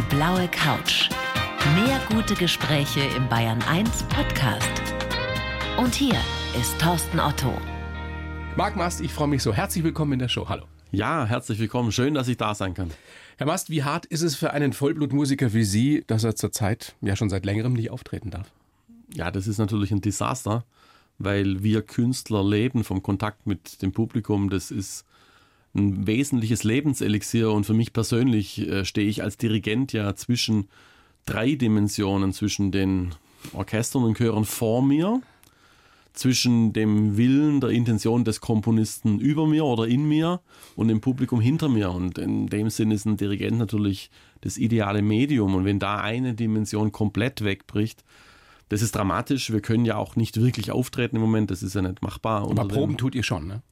Die blaue Couch. Mehr gute Gespräche im Bayern 1 Podcast. Und hier ist Thorsten Otto. Marc Mast, ich freue mich so. Herzlich willkommen in der Show. Hallo. Ja, herzlich willkommen. Schön, dass ich da sein kann. Herr Mast, wie hart ist es für einen Vollblutmusiker wie Sie, dass er zurzeit ja schon seit längerem nicht auftreten darf? Ja, das ist natürlich ein Desaster, weil wir Künstler leben vom Kontakt mit dem Publikum. Das ist ein wesentliches Lebenselixier und für mich persönlich äh, stehe ich als Dirigent ja zwischen drei Dimensionen, zwischen den Orchestern und Chören vor mir, zwischen dem Willen, der Intention des Komponisten über mir oder in mir und dem Publikum hinter mir. Und in dem Sinn ist ein Dirigent natürlich das ideale Medium. Und wenn da eine Dimension komplett wegbricht, das ist dramatisch. Wir können ja auch nicht wirklich auftreten im Moment. Das ist ja nicht machbar. Aber Proben tut ihr schon, ne?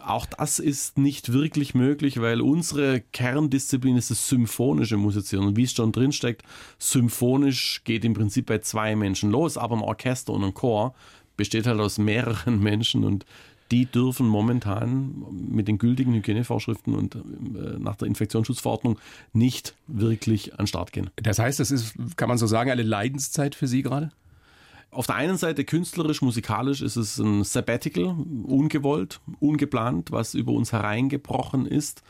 Auch das ist nicht wirklich möglich, weil unsere Kerndisziplin ist das symphonische Musizieren. Und wie es schon drin steckt, symphonisch geht im Prinzip bei zwei Menschen los, aber ein Orchester und ein Chor besteht halt aus mehreren Menschen und die dürfen momentan mit den gültigen Hygienevorschriften und äh, nach der Infektionsschutzverordnung nicht wirklich an den Start gehen. Das heißt, das ist, kann man so sagen, eine Leidenszeit für Sie gerade? Auf der einen Seite künstlerisch, musikalisch ist es ein Sabbatical, ungewollt, ungeplant, was über uns hereingebrochen ist.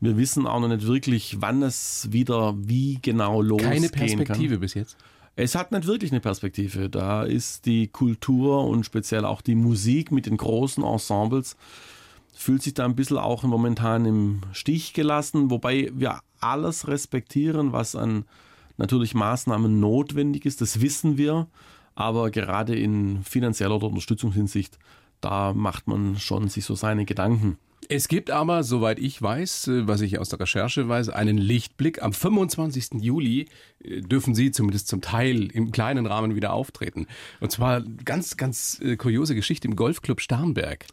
Wir wissen auch noch nicht wirklich, wann es wieder wie genau losgehen Keine Perspektive kann. bis jetzt. Es hat nicht wirklich eine Perspektive. Da ist die Kultur und speziell auch die Musik mit den großen Ensembles fühlt sich da ein bisschen auch momentan im Stich gelassen, wobei wir alles respektieren, was an natürlich Maßnahmen notwendig ist. Das wissen wir. Aber gerade in finanzieller oder Unterstützungshinsicht, da macht man schon sich so seine Gedanken. Es gibt aber, soweit ich weiß, äh, was ich aus der Recherche weiß, einen Lichtblick. Am 25. Juli äh, dürfen Sie zumindest zum Teil im kleinen Rahmen wieder auftreten. Und zwar ganz, ganz äh, kuriose Geschichte im Golfclub Starnberg.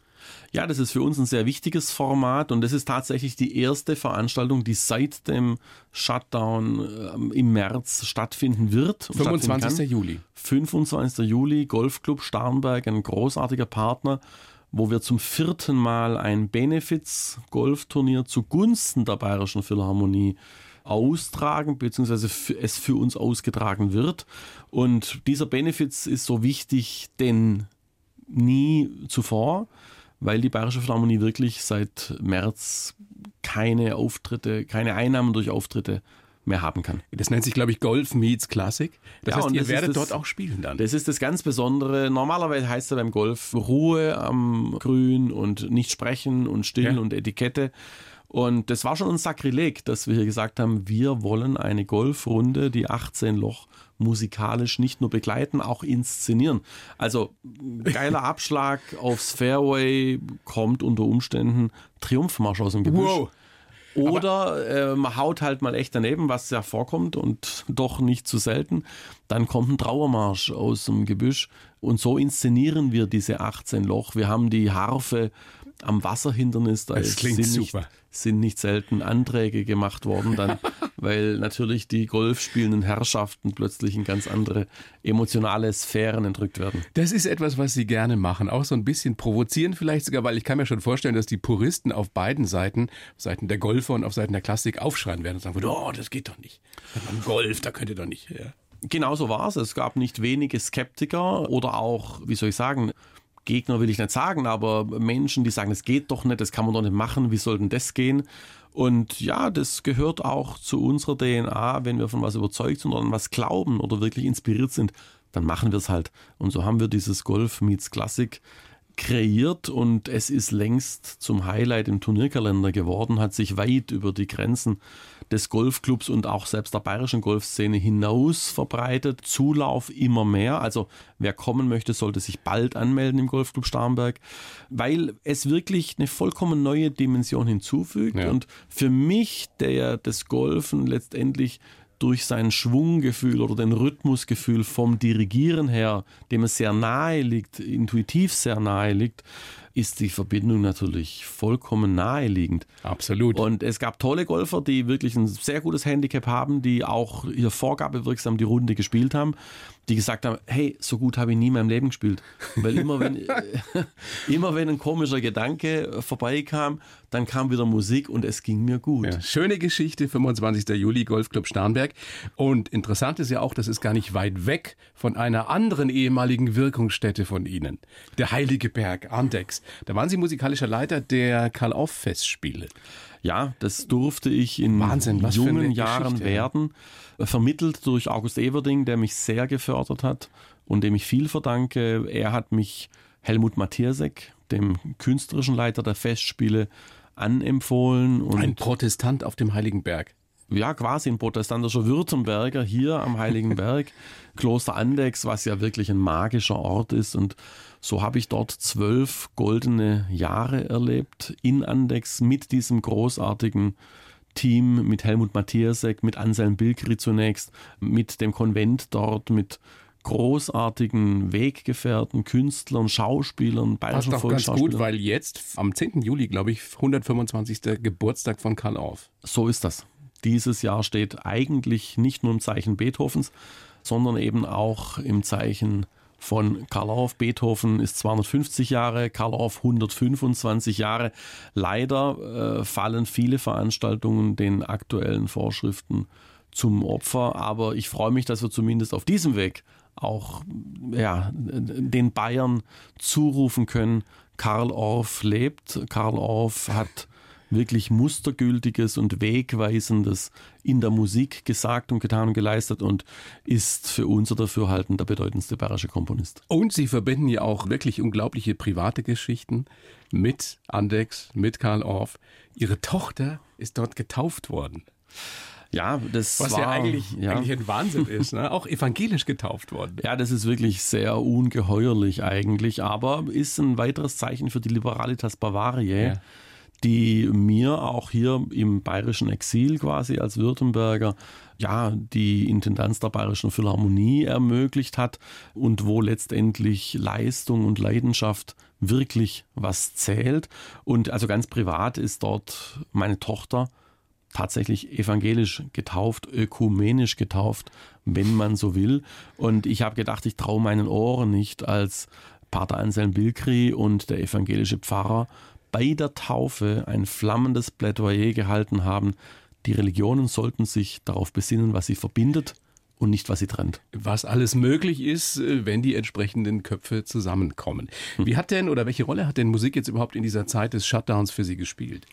Ja, das ist für uns ein sehr wichtiges Format und das ist tatsächlich die erste Veranstaltung, die seit dem Shutdown ähm, im März stattfinden wird. 25. Juli. 25. Juli, Golfclub Starnberg, ein großartiger Partner wo wir zum vierten Mal ein Benefits-Golfturnier zugunsten der Bayerischen Philharmonie austragen, beziehungsweise es für uns ausgetragen wird. Und dieser Benefits ist so wichtig denn nie zuvor, weil die Bayerische Philharmonie wirklich seit März keine Auftritte, keine Einnahmen durch Auftritte mehr haben kann. Das nennt sich, glaube ich, Golf Meets Classic. Das ja, heißt, ihr werdet das, dort auch spielen dann. Das ist das ganz Besondere. Normalerweise heißt es beim Golf Ruhe am Grün und nicht sprechen und still ja. und Etikette. Und das war schon ein Sakrileg, dass wir hier gesagt haben, wir wollen eine Golfrunde, die 18 Loch musikalisch nicht nur begleiten, auch inszenieren. Also geiler Abschlag aufs Fairway kommt unter Umständen Triumphmarsch aus dem Gebüsch. Wow. Oder äh, man haut halt mal echt daneben, was ja vorkommt und doch nicht zu selten. Dann kommt ein Trauermarsch aus dem Gebüsch. Und so inszenieren wir diese 18 Loch. Wir haben die Harfe am Wasserhindernis. Da das klingt super. Sind nicht selten Anträge gemacht worden, dann, weil natürlich die golfspielenden Herrschaften plötzlich in ganz andere emotionale Sphären entrückt werden. Das ist etwas, was Sie gerne machen, auch so ein bisschen provozieren vielleicht sogar, weil ich kann mir schon vorstellen, dass die Puristen auf beiden Seiten, auf Seiten der Golfer und auf Seiten der Klassik aufschreien werden und sagen, oh, das geht doch nicht. Beim Golf, da könnt ihr doch nicht. Ja. Genau so war es. Es gab nicht wenige Skeptiker oder auch, wie soll ich sagen, Gegner will ich nicht sagen, aber Menschen, die sagen, es geht doch nicht, das kann man doch nicht machen, wie soll denn das gehen? Und ja, das gehört auch zu unserer DNA, wenn wir von was überzeugt sind oder an was glauben oder wirklich inspiriert sind, dann machen wir es halt. Und so haben wir dieses Golf Meets Classic kreiert und es ist längst zum Highlight im Turnierkalender geworden, hat sich weit über die Grenzen des Golfclubs und auch selbst der bayerischen Golfszene hinaus verbreitet. Zulauf immer mehr. Also wer kommen möchte, sollte sich bald anmelden im Golfclub Starnberg, weil es wirklich eine vollkommen neue Dimension hinzufügt. Ja. Und für mich, der das Golfen letztendlich durch sein Schwunggefühl oder den Rhythmusgefühl vom Dirigieren her, dem es sehr nahe liegt, intuitiv sehr nahe liegt, ist die Verbindung natürlich vollkommen naheliegend. Absolut. Und es gab tolle Golfer, die wirklich ein sehr gutes Handicap haben, die auch hier vorgabewirksam die Runde gespielt haben, die gesagt haben, hey, so gut habe ich nie in meinem Leben gespielt. Weil immer wenn, immer wenn ein komischer Gedanke vorbeikam, dann kam wieder Musik und es ging mir gut. Ja, schöne Geschichte, 25. Juli, Golfclub Starnberg. Und interessant ist ja auch, das ist gar nicht weit weg von einer anderen ehemaligen Wirkungsstätte von Ihnen. Der Heilige Berg, Andex. Da waren Sie musikalischer Leiter der Karl-Auf-Festspiele. Ja, das durfte ich in Wahnsinn, jungen Jahren Geschichte, werden. Ja. Vermittelt durch August Everding, der mich sehr gefördert hat und dem ich viel verdanke. Er hat mich Helmut Matiersek, dem künstlerischen Leiter der Festspiele, anempfohlen. Und ein Protestant auf dem Heiligen Berg ja, quasi ein protestantischer Württemberger hier am Heiligen Berg, Kloster Andex, was ja wirklich ein magischer Ort ist. Und so habe ich dort zwölf goldene Jahre erlebt in Andex mit diesem großartigen Team, mit Helmut Matthiasek, mit Anselm Bilkri zunächst, mit dem Konvent dort, mit großartigen Weggefährten, Künstlern, Schauspielern, bayerischen Passt doch ganz gut, weil jetzt am 10. Juli, glaube ich, 125. Geburtstag von Karl Orff. So ist das. Dieses Jahr steht eigentlich nicht nur im Zeichen Beethovens, sondern eben auch im Zeichen von Karl Orff. Beethoven ist 250 Jahre, Karl Orff 125 Jahre. Leider äh, fallen viele Veranstaltungen den aktuellen Vorschriften zum Opfer, aber ich freue mich, dass wir zumindest auf diesem Weg auch ja, den Bayern zurufen können, Karl Orff lebt. Karl Orff hat wirklich mustergültiges und wegweisendes in der Musik gesagt und getan und geleistet und ist für unser Dafürhalten der bedeutendste bayerische Komponist. Und Sie verbinden ja auch wirklich unglaubliche private Geschichten mit Andex, mit Karl Orff. Ihre Tochter ist dort getauft worden. Ja, das Was war, ja eigentlich, ja. eigentlich ein Wahnsinn ist, ne? auch evangelisch getauft worden. Ja, das ist wirklich sehr ungeheuerlich eigentlich, aber ist ein weiteres Zeichen für die Liberalitas Bavariae. Ja die mir auch hier im bayerischen Exil quasi als Württemberger ja die Intendanz der Bayerischen Philharmonie ermöglicht hat und wo letztendlich Leistung und Leidenschaft wirklich was zählt. Und also ganz privat ist dort meine Tochter tatsächlich evangelisch getauft, ökumenisch getauft, wenn man so will. Und ich habe gedacht, ich traue meinen Ohren nicht als Pater Anselm Bilkri und der evangelische Pfarrer bei der Taufe ein flammendes Plädoyer gehalten haben. Die Religionen sollten sich darauf besinnen, was sie verbindet und nicht, was sie trennt. Was alles möglich ist, äh, wenn die entsprechenden Köpfe zusammenkommen. Hm. Wie hat denn oder welche Rolle hat denn Musik jetzt überhaupt in dieser Zeit des Shutdowns für Sie gespielt?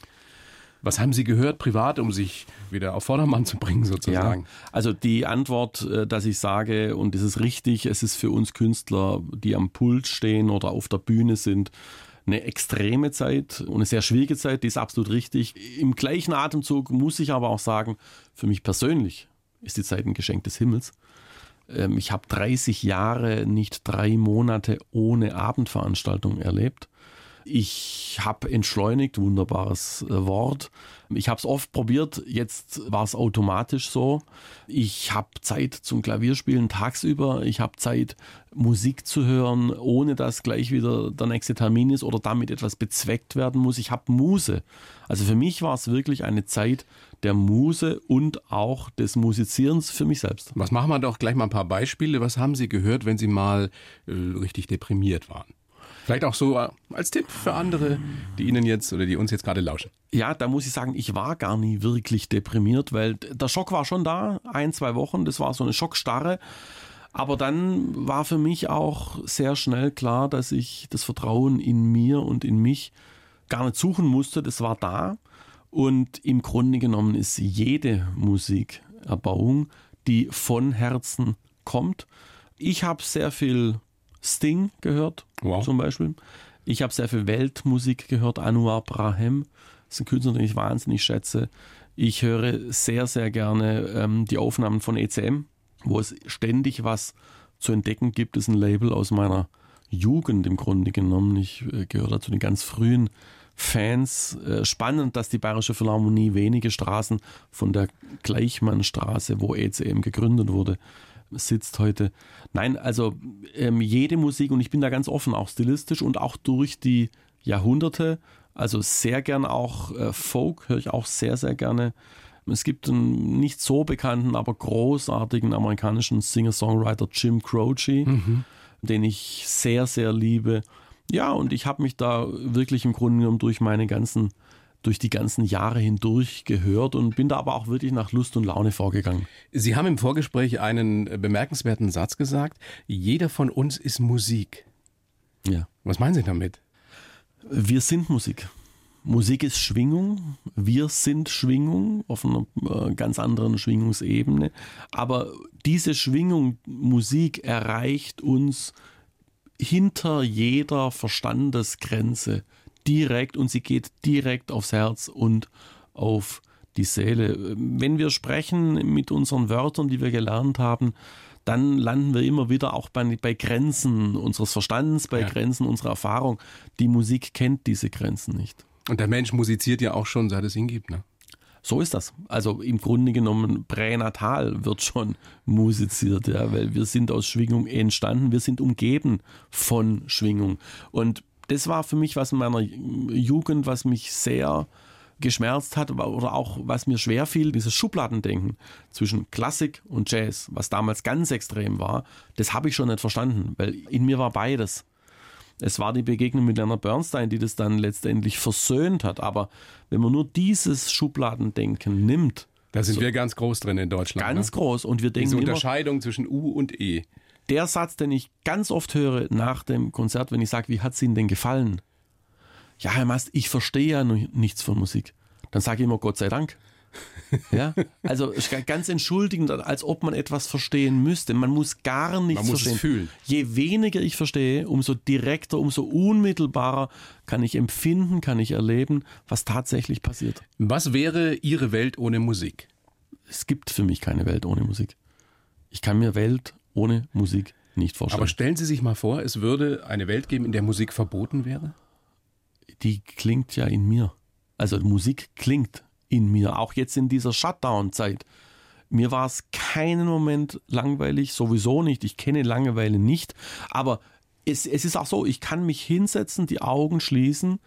Was haben Sie gehört privat, um sich wieder auf Vordermann zu bringen, sozusagen? Ja, also die Antwort, äh, dass ich sage, und es ist richtig, es ist für uns Künstler, die am Pult stehen oder auf der Bühne sind, eine extreme Zeit und eine sehr schwierige Zeit, die ist absolut richtig. Im gleichen Atemzug muss ich aber auch sagen, für mich persönlich ist die Zeit ein Geschenk des Himmels. Ähm, ich habe 30 Jahre, nicht drei Monate ohne Abendveranstaltung erlebt. Ich habe entschleunigt, wunderbares äh, Wort. Ich habe es oft probiert, jetzt war es automatisch so. Ich habe Zeit zum Klavierspielen tagsüber. Ich habe Zeit, Musik zu hören, ohne dass gleich wieder der nächste Termin ist oder damit etwas bezweckt werden muss. Ich habe Muse. Also für mich war es wirklich eine Zeit der Muse und auch des Musizierens für mich selbst. Was machen wir doch gleich mal ein paar Beispiele. Was haben Sie gehört, wenn Sie mal äh, richtig deprimiert waren? Vielleicht auch so als Tipp für andere, die Ihnen jetzt oder die uns jetzt gerade lauschen. Ja, da muss ich sagen, ich war gar nie wirklich deprimiert, weil der Schock war schon da, ein, zwei Wochen, das war so eine Schockstarre. Aber dann war für mich auch sehr schnell klar, dass ich das Vertrauen in mir und in mich gar nicht suchen musste, das war da. Und im Grunde genommen ist jede Musikerbauung, die von Herzen kommt. Ich habe sehr viel Sting gehört, wow. zum Beispiel. Ich habe sehr viel Weltmusik gehört, Anwar Brahem. Das ist ein Künstler, den ich wahnsinnig schätze. Ich höre sehr, sehr gerne ähm, die Aufnahmen von ECM, wo es ständig was zu entdecken gibt. Das ist ein Label aus meiner Jugend im Grunde genommen. Ich äh, gehöre zu den ganz frühen Fans. Äh, spannend, dass die Bayerische Philharmonie wenige Straßen von der Gleichmannstraße, wo ECM gegründet wurde, sitzt heute. Nein, also ähm, jede Musik und ich bin da ganz offen, auch stilistisch und auch durch die Jahrhunderte. Also sehr gern auch äh, Folk, höre ich auch sehr, sehr gerne. Es gibt einen nicht so bekannten, aber großartigen amerikanischen Singer-Songwriter Jim Croce, mhm. den ich sehr, sehr liebe. Ja, und ich habe mich da wirklich im Grunde genommen durch meine ganzen, durch die ganzen Jahre hindurch gehört und bin da aber auch wirklich nach Lust und Laune vorgegangen. Sie haben im Vorgespräch einen bemerkenswerten Satz gesagt. Jeder von uns ist Musik. Ja. Was meinen Sie damit? Wir sind Musik. Musik ist Schwingung, wir sind Schwingung auf einer äh, ganz anderen Schwingungsebene. Aber diese Schwingung Musik erreicht uns hinter jeder Verstandesgrenze direkt und sie geht direkt aufs Herz und auf die Seele. Wenn wir sprechen mit unseren Wörtern, die wir gelernt haben, dann landen wir immer wieder auch bei, bei Grenzen unseres Verstandens, bei ja. Grenzen unserer Erfahrung. Die Musik kennt diese Grenzen nicht. Und der Mensch musiziert ja auch schon, seit es ihn gibt, ne? So ist das. Also im Grunde genommen pränatal wird schon musiziert, ja, weil wir sind aus Schwingung entstanden, wir sind umgeben von Schwingung. Und das war für mich was in meiner Jugend, was mich sehr geschmerzt hat oder auch was mir schwer fiel, dieses Schubladendenken zwischen Klassik und Jazz, was damals ganz extrem war, das habe ich schon nicht verstanden, weil in mir war beides. Es war die Begegnung mit Leonard Bernstein, die das dann letztendlich versöhnt hat. Aber wenn man nur dieses Schubladendenken nimmt. Da sind so wir ganz groß drin in Deutschland. Ganz ne? groß. Und wir denken. Diese Unterscheidung immer, zwischen U und E. Der Satz, den ich ganz oft höre nach dem Konzert, wenn ich sage, wie hat es Ihnen denn gefallen? Ja, Herr Mast, ich verstehe ja nichts von Musik. Dann sage ich immer Gott sei Dank. Ja, also ganz entschuldigend, als ob man etwas verstehen müsste. Man muss gar nichts man muss verstehen. Es fühlen. Je weniger ich verstehe, umso direkter, umso unmittelbarer kann ich empfinden, kann ich erleben, was tatsächlich passiert. Was wäre Ihre Welt ohne Musik? Es gibt für mich keine Welt ohne Musik. Ich kann mir Welt ohne Musik nicht vorstellen. Aber stellen Sie sich mal vor, es würde eine Welt geben, in der Musik verboten wäre? Die klingt ja in mir. Also Musik klingt in mir, auch jetzt in dieser Shutdown-Zeit. Mir war es keinen Moment langweilig, sowieso nicht. Ich kenne Langeweile nicht. Aber es, es ist auch so, ich kann mich hinsetzen, die Augen schließen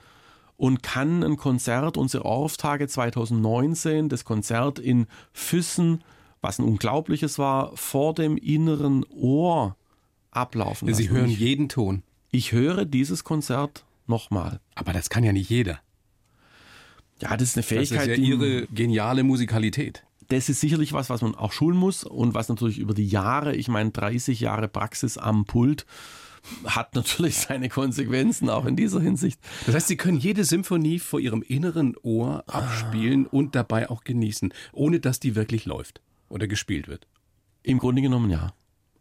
und kann ein Konzert, unsere Orff-Tage 2019, das Konzert in Füssen, was ein unglaubliches war, vor dem inneren Ohr ablaufen lassen. Sie hören jeden Ton. Ich höre dieses Konzert nochmal. Aber das kann ja nicht jeder. Ja, das ist eine Fähigkeit. Das ist ja ihre geniale Musikalität. Das ist sicherlich was, was man auch schulen muss und was natürlich über die Jahre, ich meine 30 Jahre Praxis am Pult, hat natürlich seine Konsequenzen auch in dieser Hinsicht. Das heißt, Sie können jede Symphonie vor Ihrem inneren Ohr abspielen ah. und dabei auch genießen, ohne dass die wirklich läuft oder gespielt wird. Im Grunde genommen ja.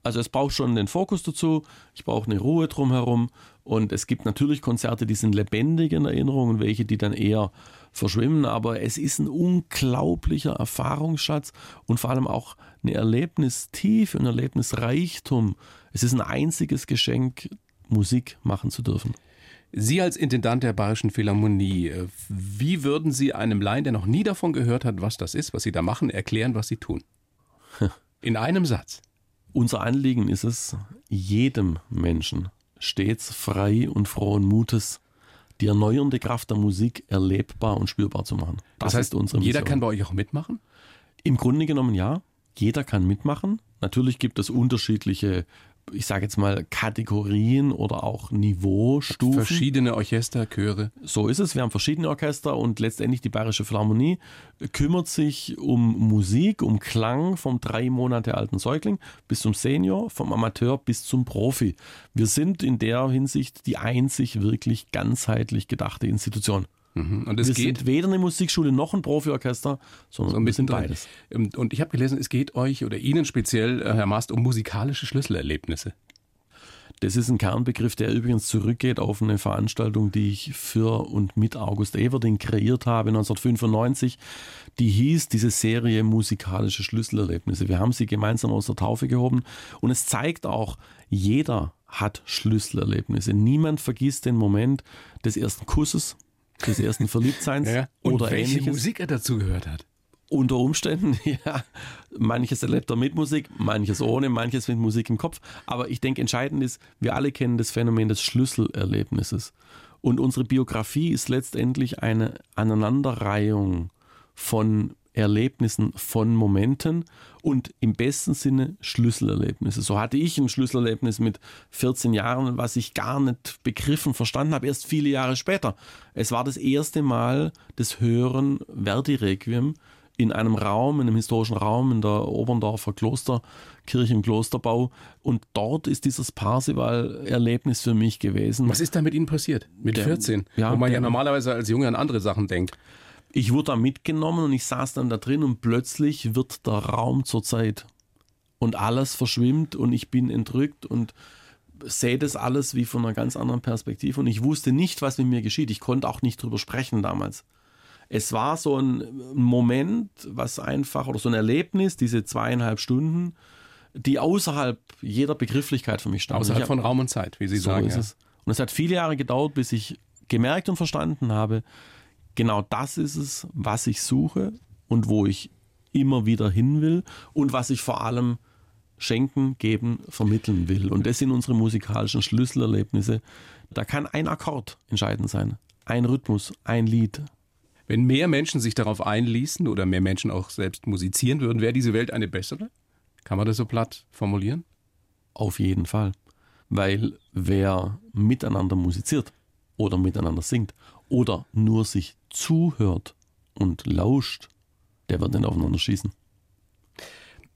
Also es braucht schon den Fokus dazu, ich brauche eine Ruhe drumherum und es gibt natürlich Konzerte, die sind lebendig in Erinnerung und welche, die dann eher verschwimmen, aber es ist ein unglaublicher Erfahrungsschatz und vor allem auch eine Erlebnistiefe, ein Erlebnisreichtum. Es ist ein einziges Geschenk, Musik machen zu dürfen. Sie als Intendant der Bayerischen Philharmonie, äh, wie würden Sie einem Laien, der noch nie davon gehört hat, was das ist, was Sie da machen, erklären, was Sie tun? In einem Satz. Unser Anliegen ist es, jedem Menschen stets frei und frohen Mutes die erneuernde Kraft der Musik erlebbar und spürbar zu machen. Das, das heißt, unsere jeder kann bei euch auch mitmachen? Im Grunde genommen ja. Jeder kann mitmachen. Natürlich gibt es unterschiedliche ich sage jetzt mal, Kategorien oder auch Niveaustufen. Verschiedene Orchester, Chöre. So ist es. Wir haben verschiedene Orchester und letztendlich die Bayerische Philharmonie kümmert sich um Musik, um Klang vom drei Monate alten Säugling bis zum Senior, vom Amateur bis zum Profi. Wir sind in der Hinsicht die einzig wirklich ganzheitlich gedachte Institution. Mhm. Und es wir geht sind weder eine Musikschule noch ein Profiorchester, sondern so ein bisschen beides. Ähm, und ich habe gelesen, es geht euch oder Ihnen speziell, äh, Herr Mast, um musikalische Schlüsselerlebnisse. Das ist ein Kernbegriff, der übrigens zurückgeht auf eine Veranstaltung, die ich für und mit August Everding kreiert habe 1995. Die hieß diese Serie musikalische Schlüsselerlebnisse. Wir haben sie gemeinsam aus der Taufe gehoben und es zeigt auch, jeder hat Schlüsselerlebnisse. Niemand vergisst den Moment des ersten Kusses, des ersten Verliebtseins ja, und oder welche ähnliches. Musik er dazu gehört hat. Unter Umständen, ja. Manches erlebt er mit Musik, manches ohne, manches mit Musik im Kopf. Aber ich denke, entscheidend ist, wir alle kennen das Phänomen des Schlüsselerlebnisses. Und unsere Biografie ist letztendlich eine Aneinanderreihung von Erlebnissen, von Momenten und im besten Sinne Schlüsselerlebnisse. So hatte ich ein Schlüsselerlebnis mit 14 Jahren, was ich gar nicht begriffen, verstanden habe, erst viele Jahre später. Es war das erste Mal das Hören Verdi Requiem in einem Raum, in einem historischen Raum in der Oberndorfer Klosterkirche im Klosterbau. Und dort ist dieses Parsival-Erlebnis für mich gewesen. Was ist da mit Ihnen passiert? Mit Der- 14? ja, wo man ja der- normalerweise als Junge an andere Sachen denkt. Ich wurde da mitgenommen und ich saß dann da drin und plötzlich wird der Raum zur Zeit. Und alles verschwimmt und ich bin entrückt und sehe das alles wie von einer ganz anderen Perspektive. Und ich wusste nicht, was mit mir geschieht. Ich konnte auch nicht drüber sprechen damals. Es war so ein Moment, was einfach, oder so ein Erlebnis, diese zweieinhalb Stunden, die außerhalb jeder Begrifflichkeit für mich standen. Außerhalb hab- von Raum und Zeit, wie Sie so sagen. ist ja. es. Und es hat viele Jahre gedauert, bis ich gemerkt und verstanden habe, genau das ist es, was ich suche und wo ich immer wieder hin will und was ich vor allem schenken, geben, vermitteln will. Und das sind unsere musikalischen Schlüsselerlebnisse. Da kann ein Akkord entscheidend sein, ein Rhythmus, ein Lied. Wenn mehr Menschen sich darauf einließen oder mehr Menschen auch selbst musizieren würden, wäre diese Welt eine bessere? Kann man das so platt formulieren? Auf jeden Fall. Weil wer miteinander musiziert oder miteinander singt oder nur sich zuhört und lauscht, der wird nicht aufeinander schießen.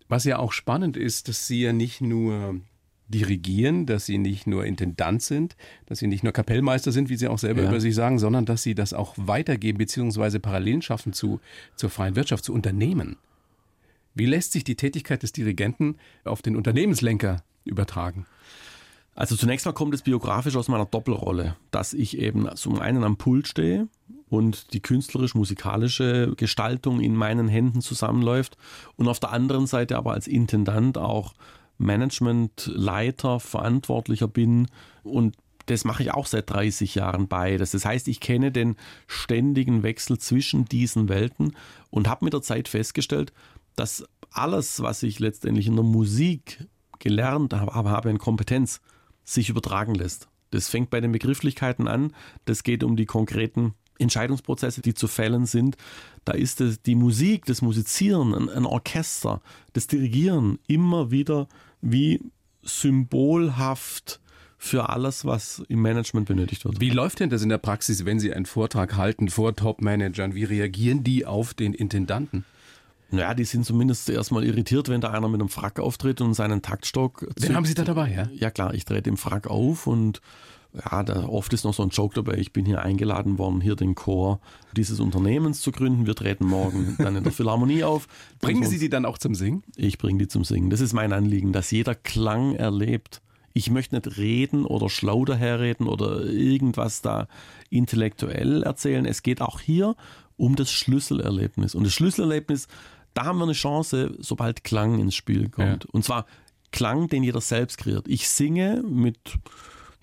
Was ja auch spannend ist, dass Sie ja nicht nur dirigieren, dass Sie nicht nur Intendant sind, dass Sie nicht nur Kapellmeister sind, wie Sie auch selber Ja. über sich sagen, sondern dass Sie das auch weitergeben bzw. Parallelen schaffen zu, zur freien Wirtschaft, zu Unternehmen. Wie lässt sich die Tätigkeit des Dirigenten auf den Unternehmenslenker übertragen? Also zunächst mal kommt es biografisch aus meiner Doppelrolle, dass ich eben zum einen am Pult stehe und die künstlerisch-musikalische Gestaltung in meinen Händen zusammenläuft und auf der anderen Seite aber als Intendant auch Managementleiter, Verantwortlicher bin und das mache ich auch seit 30 Jahren beides. Das heißt, ich kenne den ständigen Wechsel zwischen diesen Welten und habe mit der Zeit festgestellt, dass alles, was ich letztendlich in der Musik gelernt habe, habe in Kompetenz, sich übertragen lässt. Das fängt bei den Begrifflichkeiten an, das geht um die konkreten Entscheidungsprozesse, die zu fällen sind. Da ist es die Musik, das Musizieren, ein, ein Orchester, das Dirigieren immer wieder wie symbolhaft für alles, was im Management benötigt wird. Wie läuft denn das in der Praxis, wenn Sie einen Vortrag halten vor Top-Managern? Wie reagieren die auf den Intendanten? Naja, die sind zumindest erstmal irritiert, wenn da einer mit einem Frack auftritt und seinen Taktstock. Den zückt. haben Sie da dabei, ja? Ja klar, ich drehe den Frack auf und ja, da oft ist noch so ein Joke dabei. Ich bin hier eingeladen worden, hier den Chor dieses Unternehmens zu gründen. Wir treten morgen dann in der Philharmonie auf. Bringen Sie die dann auch zum Singen? Ich bringe die zum Singen. Das ist mein Anliegen, dass jeder Klang erlebt. Ich möchte nicht reden oder schlau daherreden oder irgendwas da intellektuell erzählen. Es geht auch hier um das Schlüsselerlebnis. Und das Schlüsselerlebnis, da haben wir eine Chance, sobald Klang ins Spiel kommt. Ja. Und zwar Klang, den jeder selbst kreiert. Ich singe mit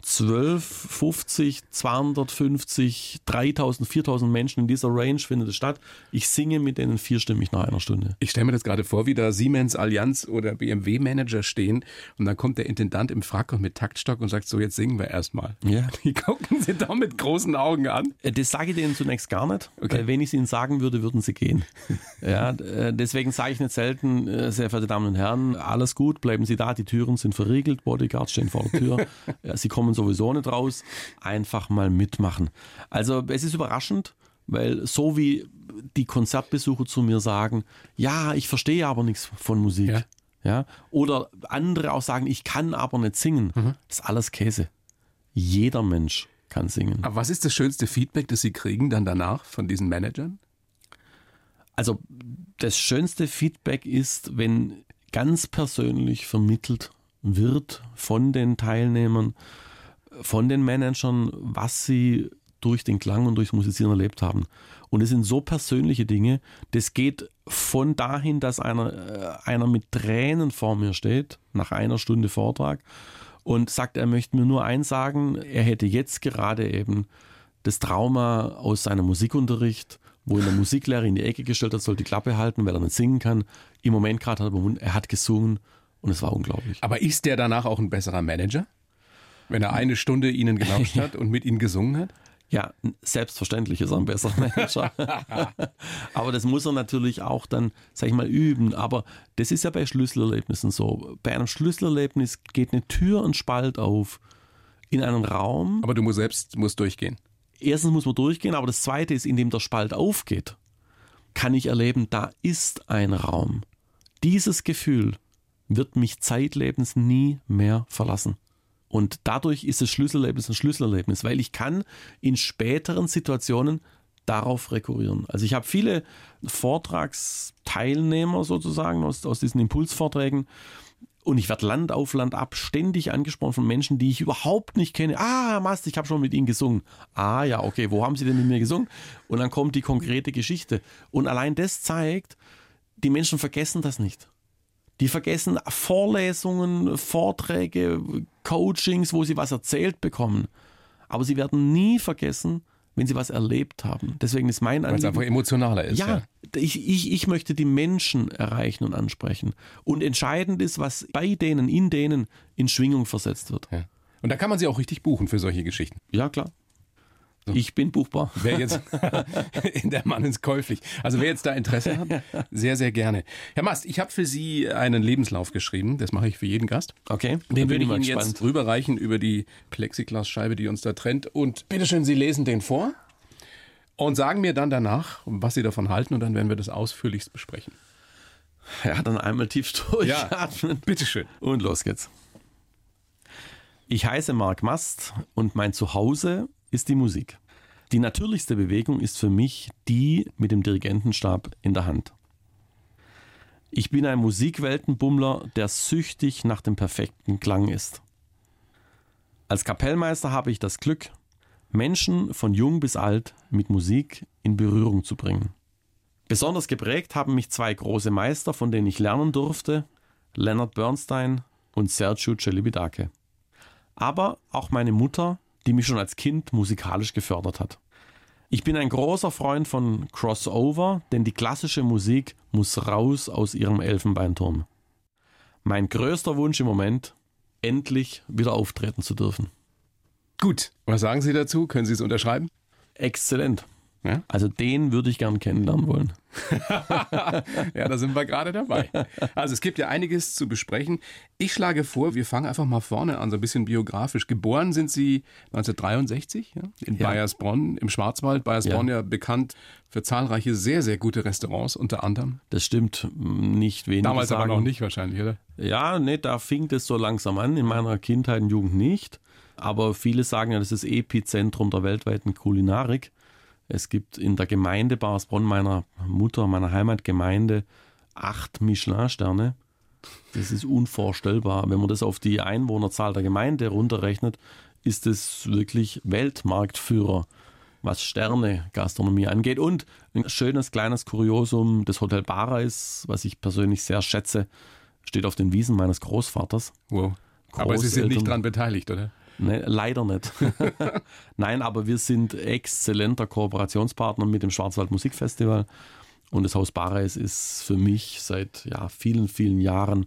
12, 50, 250, 3000, 4000 Menschen in dieser Range findet es statt. Ich singe mit denen vierstimmig nach einer Stunde. Ich stelle mir das gerade vor, wie da Siemens, Allianz oder BMW-Manager stehen und dann kommt der Intendant im Frack und mit Taktstock und sagt, so jetzt singen wir erstmal. Ja. Die gucken sie da mit großen Augen an. Äh, Das sage ich denen zunächst gar nicht. Okay. Wenn ich es ihnen sagen würde, würden sie gehen. ja, äh, deswegen sage ich nicht selten, äh, sehr verehrte Damen und Herren, alles gut, bleiben Sie da, die Türen sind verriegelt, Bodyguards stehen vor der Tür. sie kommen sowieso nicht raus. Einfach mal mitmachen. Also es ist überraschend, weil so wie die Konzertbesucher zu mir sagen, ja, ich verstehe aber nichts von Musik. Ja. Ja. Oder andere auch sagen, ich kann aber nicht singen. Das ist alles Käse. Jeder Mensch kann singen. Aber was ist das schönste Feedback, das Sie kriegen dann danach von diesen Managern? Also das schönste Feedback ist, wenn ganz persönlich vermittelt wird von den Teilnehmern, von den Managern, was sie durch den Klang und durchs Musizieren erlebt haben. Und es sind so persönliche Dinge, das geht von dahin, dass einer, äh, einer mit Tränen vor mir steht, nach einer Stunde Vortrag, und sagt, er möchte mir nur eins sagen, er hätte jetzt gerade eben das Trauma aus seinem Musikunterricht, wo ihn der Musiklehrer in die Ecke gestellt hat, soll die Klappe halten, weil er nicht singen kann. Im Moment gerade hat er, er hat gesungen und es war unglaublich. Aber ist der danach auch ein besserer Manager? Wenn er eine Stunde Ihnen gelauscht hat und mit Ihnen gesungen hat? Ja, selbstverständlich ist er ein besserer Manager. Aber das muss er natürlich auch dann, sag ich mal, üben. Aber das ist ja bei Schlüsselerlebnissen so. Bei einem Schlüsselerlebnis geht eine Tür und Spalt auf in einen Raum. Aber du musst selbst musst durchgehen. Erstens muss man durchgehen, aber das zweite ist, indem der Spalt aufgeht, kann ich erleben, da ist ein Raum. Dieses Gefühl wird mich zeitlebens nie mehr verlassen. Und dadurch ist das Schlüsselerlebnis ein Schlüsselerlebnis, weil ich kann in späteren Situationen darauf rekurrieren. Also ich habe viele Vortragsteilnehmer sozusagen aus, aus diesen Impulsvorträgen und ich werde Land auf Land ab ständig angesprochen von Menschen, die ich überhaupt nicht kenne. Ah, Mast, ich habe schon mit Ihnen gesungen. Ah ja, okay, wo haben Sie denn mit mir gesungen? Und dann kommt die konkrete Geschichte. Und allein das zeigt, die Menschen vergessen das nicht. Die vergessen Vorlesungen, Vorträge, Coachings, wo sie was erzählt bekommen. Aber sie werden nie vergessen, wenn sie was erlebt haben. Deswegen ist mein Weil es einfach emotionaler ist. Ja, Ich, ich, ich möchte die Menschen erreichen und ansprechen. Und entscheidend ist, was bei denen, in denen in Schwingung versetzt wird. Ja. Und da kann man sie auch richtig buchen für solche Geschichten. Ja, klar. Ich bin buchbar. Wer jetzt in der Mann ist käuflich. Also wer jetzt da Interesse hat, sehr, sehr gerne. Herr Mast, ich habe für Sie einen Lebenslauf geschrieben. Das mache ich für jeden Gast. Okay. Den würde ich Ihnen gespannt. jetzt rüberreichen über die Plexiglasscheibe, die uns da trennt. Und bitteschön, Sie lesen den vor und sagen mir dann danach, was Sie davon halten. Und dann werden wir das ausführlichst besprechen. Ja, dann einmal tief durchatmen. Bitteschön. Und los geht's. Ich heiße Marc Mast und mein Zuhause ist die Musik. Die natürlichste Bewegung ist für mich die mit dem Dirigentenstab in der Hand. Ich bin ein Musikweltenbummler, der süchtig nach dem perfekten Klang ist. Als Kapellmeister habe ich das Glück, Menschen von jung bis alt mit Musik in Berührung zu bringen. Besonders geprägt haben mich zwei große Meister, von denen ich lernen durfte, Leonard Bernstein und Sergio Celibidache. Aber auch meine Mutter, die mich schon als Kind musikalisch gefördert hat. Ich bin ein großer Freund von Crossover, denn die klassische Musik muss raus aus ihrem Elfenbeinturm. Mein größter Wunsch im Moment, endlich wieder auftreten zu dürfen. Gut. Was sagen Sie dazu? Können Sie es unterschreiben? Exzellent. Ja? Also den würde ich gern kennenlernen wollen. Ja, da sind wir gerade dabei. Also es gibt ja einiges zu besprechen. Ich schlage vor, wir fangen einfach mal vorne an, so ein bisschen biografisch. Geboren sind Sie 1963 ja, in Ja. Bayersbronn im Schwarzwald. Bayersbronn ja. bekannt für zahlreiche sehr, sehr gute Restaurants unter anderem. Das stimmt mm, nicht wenig. Damals aber sagen. noch nicht wahrscheinlich, oder? Ja, ne, da fing das so langsam an, in meiner Kindheit und Jugend nicht. Aber viele sagen ja, das ist Epizentrum der weltweiten Kulinarik. Es gibt in der Gemeinde Barsbronn, meiner Mutter, meiner Heimatgemeinde, acht Michelin-Sterne. Das ist unvorstellbar. Wenn man das auf die Einwohnerzahl der Gemeinde runterrechnet, ist es wirklich Weltmarktführer, was Sterne-Gastronomie angeht. Und ein schönes kleines Kuriosum, das Hotel Bareis, was ich persönlich sehr schätze, steht auf den Wiesen meines Großvaters. Wow. Aber Sie sind nicht dran beteiligt, oder? Ne, leider nicht. Nein, aber wir sind exzellenter Kooperationspartner mit dem Schwarzwald Musikfestival. Und das Haus Bareis ist für mich seit ja, vielen, vielen Jahren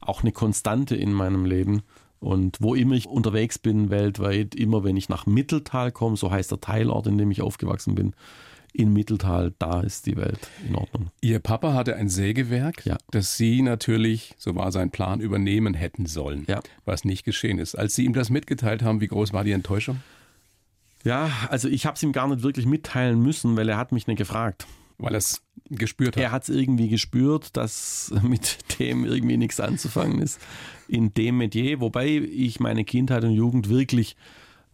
auch eine Konstante in meinem Leben. Und wo immer ich unterwegs bin weltweit, immer wenn ich nach Mitteltal komme, so heißt der Teilort, in dem ich aufgewachsen bin, in Mitteltal, da ist die Welt in Ordnung. Ihr Papa hatte ein Sägewerk, Ja. das Sie natürlich, so war sein Plan, übernehmen hätten sollen, Ja. was nicht geschehen ist. Als Sie ihm das mitgeteilt haben, wie groß war die Enttäuschung? Ja, also ich habe es ihm gar nicht wirklich mitteilen müssen, weil er hat mich nicht gefragt. Weil er es gespürt hat. Er hat es irgendwie gespürt, dass mit dem irgendwie nichts anzufangen ist. In dem Metier, wobei ich meine Kindheit und Jugend wirklich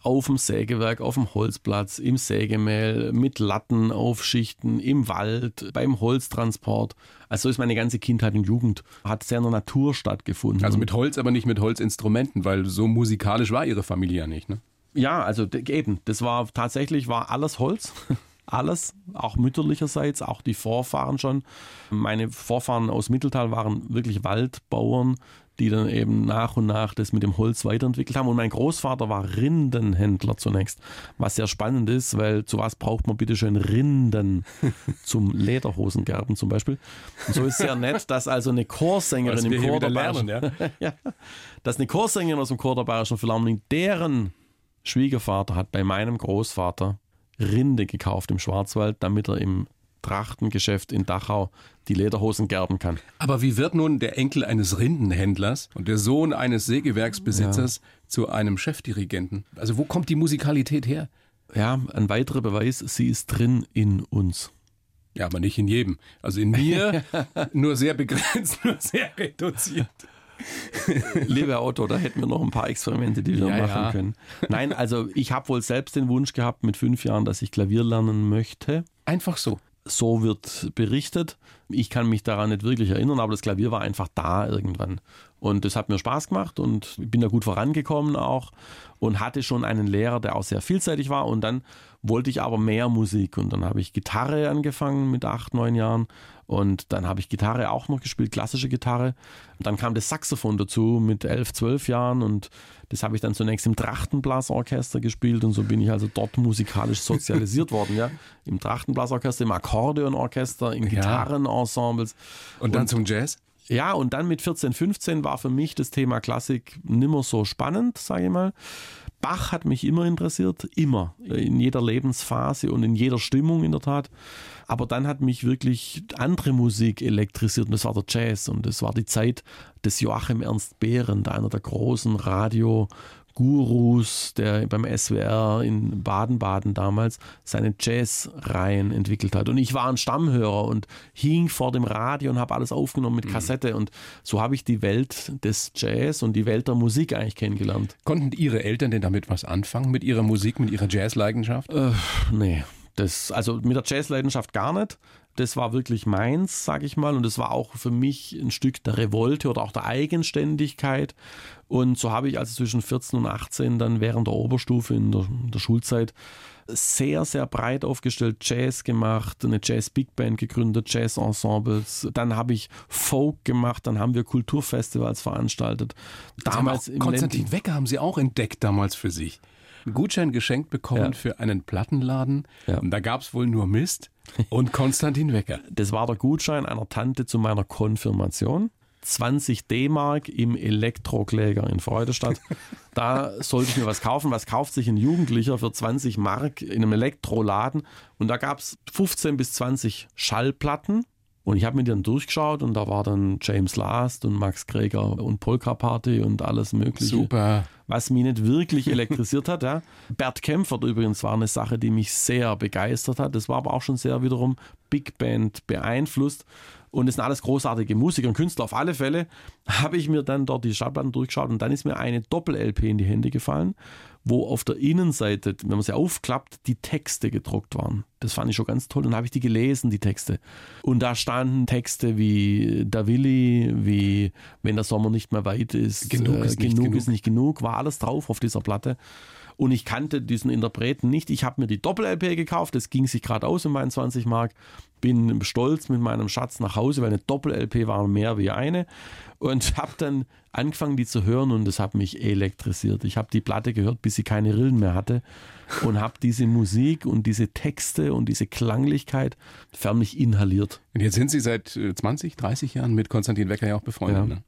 auf dem Sägewerk, auf dem Holzplatz, im Sägemehl, mit Latten aufschichten, im Wald, beim Holztransport. Also so ist meine ganze Kindheit und Jugend, hat sehr in der Natur stattgefunden. Also mit Holz, aber nicht mit Holzinstrumenten, weil so musikalisch war Ihre Familie ja nicht. Ne? Ja, also eben, das war tatsächlich war alles Holz. Alles, auch mütterlicherseits, auch die Vorfahren schon. Meine Vorfahren aus Mitteltal waren wirklich Waldbauern, die dann eben nach und nach das mit dem Holz weiterentwickelt haben. Und mein Großvater war Rindenhändler zunächst, was sehr spannend ist, weil zu was braucht man bitte schön Rinden? Zum Lederhosengerben zum Beispiel. Und so ist sehr nett, dass also eine Chorsängerin im Chor der lernen, Bayerischen- ja? ja, dass eine Chorsängerin aus dem Chor der Bayerischen Philharmonie, deren Schwiegervater hat bei meinem Großvater Rinde gekauft im Schwarzwald, damit er im Trachtengeschäft in Dachau die Lederhosen gerben kann. Aber wie wird nun der Enkel eines Rindenhändlers und der Sohn eines Sägewerksbesitzers ja. zu einem Chefdirigenten? Also wo kommt die Musikalität her? Ja, ein weiterer Beweis, sie ist drin in uns. Ja, aber nicht in jedem. Also in mir nur sehr begrenzt, nur sehr reduziert. Lieber Otto, da hätten wir noch ein paar Experimente, die wir ja, machen ja. können. Nein, also ich habe wohl selbst den Wunsch gehabt mit fünf Jahren, dass ich Klavier lernen möchte. Einfach so. So wird berichtet. Ich kann mich daran nicht wirklich erinnern, aber das Klavier war einfach da irgendwann. Und das hat mir Spaß gemacht und ich bin da gut vorangekommen auch und hatte schon einen Lehrer, der auch sehr vielseitig war. Und dann wollte ich aber mehr Musik und dann habe ich Gitarre angefangen mit acht, neun Jahren und dann habe ich Gitarre auch noch gespielt, klassische Gitarre. Und dann kam das Saxophon dazu mit elf, zwölf Jahren und das habe ich dann zunächst im Trachtenblasorchester gespielt und so bin ich also dort musikalisch sozialisiert worden, ja. Im Trachtenblasorchester, im Akkordeonorchester, in Gitarrenensembles. Und dann und, zum Jazz? Ja, und dann mit 14, 15 war für mich das Thema Klassik nimmer so spannend, sage ich mal. Bach hat mich immer interessiert, immer, in jeder Lebensphase und in jeder Stimmung in der Tat. Aber dann hat mich wirklich andere Musik elektrisiert und das war der Jazz und das war die Zeit des Joachim Ernst Behrendt, einer der großen Radio- Gurus, der beim SWR in Baden-Baden damals seine Jazz-Reihen entwickelt hat. Und ich war ein Stammhörer und hing vor dem Radio und habe alles aufgenommen mit mhm. Kassette. Und so habe ich die Welt des Jazz und die Welt der Musik eigentlich kennengelernt. Konnten Ihre Eltern denn damit was anfangen, mit ihrer Musik, mit ihrer Jazz-Leidenschaft? Äh, nee. Das, also mit der Jazz-Leidenschaft gar nicht. Das war wirklich meins, sage ich mal. Und es war auch für mich ein Stück der Revolte oder auch der Eigenständigkeit. Und so habe ich also zwischen 14 und 18 dann während der Oberstufe in der, in der Schulzeit sehr, sehr breit aufgestellt Jazz gemacht, eine Jazz-Big Band gegründet, Jazz-Ensembles. Dann habe ich Folk gemacht, dann haben wir Kulturfestivals veranstaltet. Damals Konstantin Wecker haben Sie auch entdeckt damals für sich. Einen Gutschein geschenkt bekommen ja. für einen Plattenladen. Ja. Und da gab es wohl nur Mist und Konstantin Wecker. Das war der Gutschein einer Tante zu meiner Konfirmation. 20 D-Mark im Elektrokläger in Freudestadt. Da sollte ich mir was kaufen. Was kauft sich ein Jugendlicher für 20 Mark in einem Elektroladen? Und da gab es 15 bis 20 Schallplatten. Und ich habe mir dann durchgeschaut und da war dann James Last und Max Greger und Polka Party und alles Mögliche. Super. Was mich nicht wirklich elektrisiert hat. Ja. Bert Kempfert übrigens war eine Sache, die mich sehr begeistert hat. Das war aber auch schon sehr wiederum Big Band beeinflusst. Und es sind alles großartige Musiker und Künstler. Auf alle Fälle habe ich mir dann dort die Schallplatten durchgeschaut und dann ist mir eine Doppel-LP in die Hände gefallen, wo auf der Innenseite, wenn man sie aufklappt, die Texte gedruckt waren. Das fand ich schon ganz toll. Und dann habe ich die gelesen, die Texte. Und da standen Texte wie Da Willi, wie Wenn der Sommer nicht mehr weit ist, genug, äh, ist, genug, nicht genug. ist nicht genug, war alles drauf auf dieser Platte und ich kannte diesen Interpreten nicht. Ich habe mir die Doppel-LP gekauft, das ging sich gerade aus in meinen 20 Mark. Bin stolz mit meinem Schatz nach Hause, weil eine Doppel-LP war mehr wie eine und habe dann angefangen, die zu hören und das hat mich elektrisiert. Ich habe die Platte gehört, bis sie keine Rillen mehr hatte und habe diese Musik und diese Texte und diese Klanglichkeit förmlich inhaliert. Und jetzt sind Sie seit 20, äh, 30 Jahren mit Konstantin Wecker ja auch befreundet. Ja. Ne?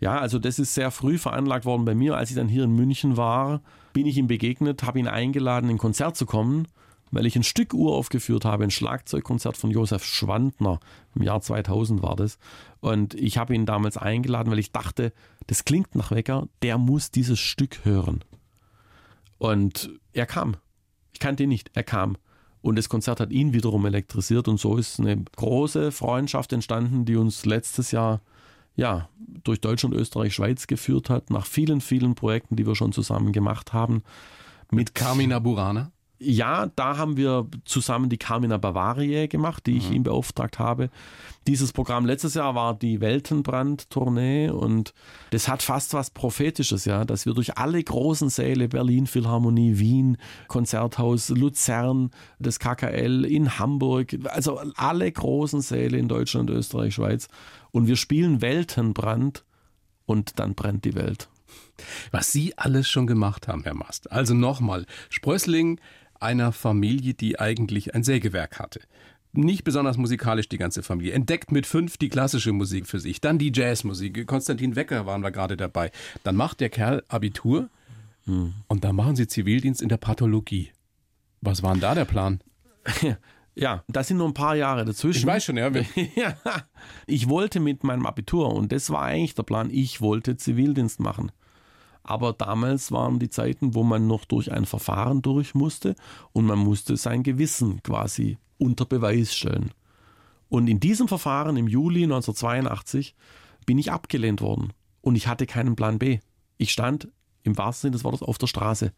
Ja, also das ist sehr früh veranlagt worden bei mir. Als ich dann hier in München war, bin ich ihm begegnet, habe ihn eingeladen, in ein Konzert zu kommen, weil ich ein Stück Uhr aufgeführt habe, ein Schlagzeugkonzert von Josef Schwandner. Im Jahr 2000 war das. Und ich habe ihn damals eingeladen, weil ich dachte, das klingt nach Wecker, der muss dieses Stück hören. Und er kam. Ich kannte ihn nicht, er kam. Und das Konzert hat ihn wiederum elektrisiert und so ist eine große Freundschaft entstanden, die uns letztes Jahr ja, durch Deutschland, Österreich, Schweiz geführt hat, nach vielen, vielen Projekten, die wir schon zusammen gemacht haben. Mit Carmina Burana? Ja, da haben wir zusammen die Carmina Bavaria gemacht, die ich mhm. ihm beauftragt habe. Dieses Programm letztes Jahr war die Weltenbrand-Tournee und das hat fast was Prophetisches, ja, dass wir durch alle großen Säle, Berlin Philharmonie, Wien, Konzerthaus, Luzern, das KKL in Hamburg, also alle großen Säle in Deutschland, Österreich, Schweiz und wir spielen Weltenbrand und dann brennt die Welt. Was Sie alles schon gemacht haben, Herr Mast. Also nochmal, Sprössling einer Familie, die eigentlich ein Sägewerk hatte. Nicht besonders musikalisch die ganze Familie. Entdeckt mit fünf die klassische Musik für sich, dann die Jazzmusik. Konstantin Wecker waren wir gerade dabei. Dann macht der Kerl Abitur hm. und dann machen sie Zivildienst in der Pathologie. Was war denn da der Plan? Ja, da sind nur ein paar Jahre dazwischen. Ich weiß schon, ja. ja. Ich wollte mit meinem Abitur, und das war eigentlich der Plan, ich wollte Zivildienst machen. Aber damals waren die Zeiten, wo man noch durch ein Verfahren durch musste und man musste sein Gewissen quasi unter Beweis stellen. Und in diesem Verfahren im Juli 1982 bin ich abgelehnt worden und ich hatte keinen Plan B. Ich stand im wahrsten Sinne des Wortes auf der Straße.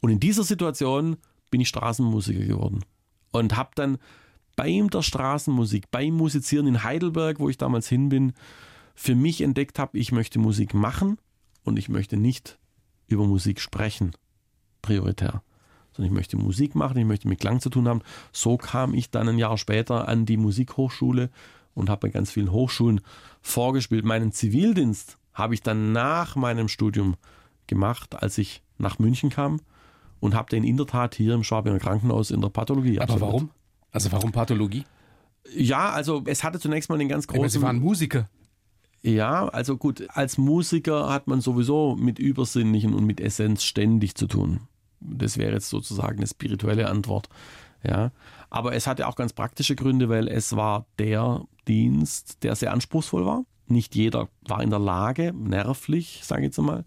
Und in dieser Situation bin ich Straßenmusiker geworden und habe dann beim der Straßenmusik, beim Musizieren in Heidelberg, wo ich damals hin bin, für mich entdeckt habe, ich möchte Musik machen und ich möchte nicht über Musik sprechen, prioritär, sondern ich möchte Musik machen, ich möchte mit Klang zu tun haben. So kam ich dann ein Jahr später an die Musikhochschule und habe bei ganz vielen Hochschulen vorgespielt. Meinen Zivildienst habe ich dann nach meinem Studium gemacht, als ich nach München kam und habe den in der Tat hier im Schwabinger Krankenhaus in der Pathologie Aber absolviert. warum? Also warum Pathologie? Ja, also es hatte zunächst mal den ganz großen. Sie waren Musiker. Ja, also gut, als Musiker hat man sowieso mit Übersinnlichen und mit Essenz ständig zu tun. Das wäre jetzt sozusagen eine spirituelle Antwort. Ja, aber es hatte auch ganz praktische Gründe, weil es war der Dienst, der sehr anspruchsvoll war. Nicht jeder war in der Lage, nervlich, sage ich jetzt einmal,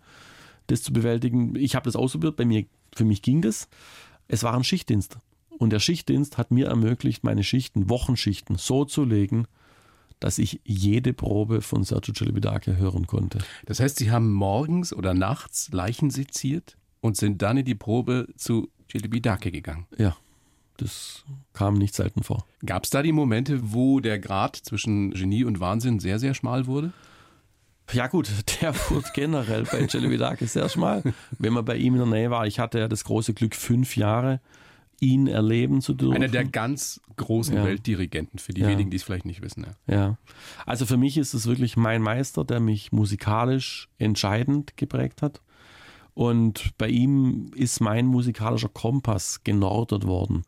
das zu bewältigen. Ich habe das ausprobiert, bei mir für mich ging das. Es war ein Schichtdienst. Und der Schichtdienst hat mir ermöglicht, meine Schichten, Wochenschichten so zu legen, dass ich jede Probe von Sergio Celibidache hören konnte. Das heißt, Sie haben morgens oder nachts Leichen seziert und sind dann in die Probe zu Celibidache gegangen? Ja, das kam nicht selten vor. Gab es da die Momente, wo der Grad zwischen Genie und Wahnsinn sehr, sehr schmal wurde? Ja gut, der wurde generell bei Celibidache sehr schmal, wenn man bei ihm in der Nähe war. Ich hatte ja das große Glück, fünf Jahre ihn erleben zu dürfen. Einer der ganz großen ja. Weltdirigenten, für die ja. wenigen, die es vielleicht nicht wissen. Ja. ja. Also für mich ist es wirklich mein Meister, der mich musikalisch entscheidend geprägt hat. Und bei ihm ist mein musikalischer Kompass genordet worden.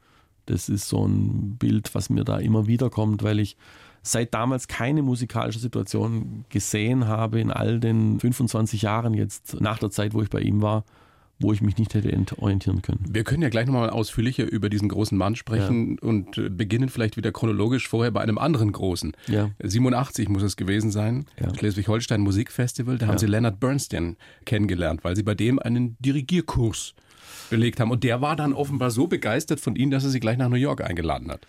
Das ist so ein Bild, was mir da immer wieder kommt, weil ich seit damals keine musikalische Situation gesehen habe in all den 25 Jahren jetzt nach der Zeit, wo ich bei ihm war, wo ich mich nicht hätte orientieren können. Wir können ja gleich nochmal ausführlicher über diesen großen Mann sprechen ja. und äh, beginnen vielleicht wieder chronologisch vorher bei einem anderen großen. Ja. 87 muss es gewesen sein, ja. Schleswig-Holstein Musikfestival, da haben Sie Leonard Bernstein kennengelernt, weil Sie bei dem einen Dirigierkurs belegt haben. Und der war dann offenbar so begeistert von Ihnen, dass er Sie gleich nach New York eingeladen hat.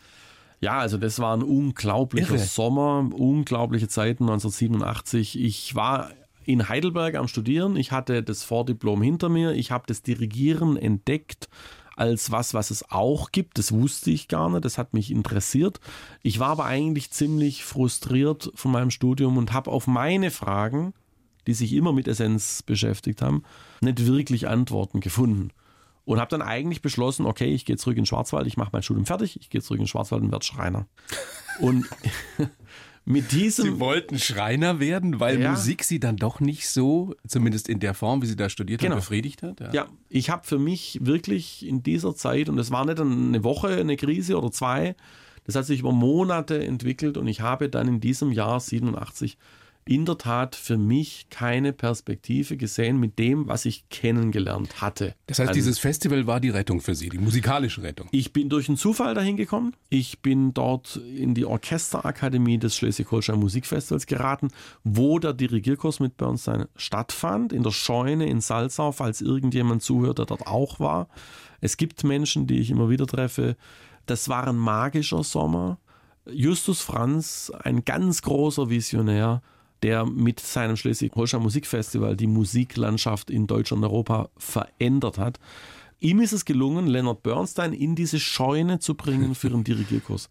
Ja, also das war ein unglaublicher Irre. Sommer, unglaubliche Zeiten 1987. Ich war in Heidelberg am Studieren. Ich hatte das Vordiplom hinter mir. Ich habe das Dirigieren entdeckt als was, was es auch gibt. Das wusste ich gar nicht. Das hat mich interessiert. Ich war aber eigentlich ziemlich frustriert von meinem Studium und habe auf meine Fragen, die sich immer mit Essenz beschäftigt haben, nicht wirklich Antworten gefunden. Und habe dann eigentlich beschlossen, okay, ich gehe zurück in Schwarzwald, ich mache mein Studium fertig, ich gehe zurück in Schwarzwald und werde Schreiner. Und mit diesem. Sie wollten Schreiner werden, weil ja. Musik Sie dann doch nicht so, zumindest in der Form, wie Sie da studiert genau. haben, befriedigt hat? Ja. ja, ich habe für mich wirklich in dieser Zeit, und es war nicht eine Woche, eine Krise oder zwei, das hat sich über Monate entwickelt und ich habe dann in diesem Jahr 87 in der Tat für mich keine Perspektive gesehen mit dem, was ich kennengelernt hatte. Das heißt, dieses Festival war die Rettung für Sie, die musikalische Rettung. Ich bin durch einen Zufall dahin gekommen. Ich bin dort in die Orchesterakademie des Schleswig-Holstein Musikfestivals geraten, wo der Dirigierkurs mit Bernstein stattfand, in der Scheune in Salzau, falls irgendjemand zuhört, der dort auch war. Es gibt Menschen, die ich immer wieder treffe. Das war ein magischer Sommer. Justus Franz, ein ganz großer Visionär, der mit seinem Schleswig-Holstein Musikfestival die Musiklandschaft in Deutschland und Europa verändert hat. Ihm ist es gelungen, Leonard Bernstein in diese Scheune zu bringen für einen Dirigierkurs.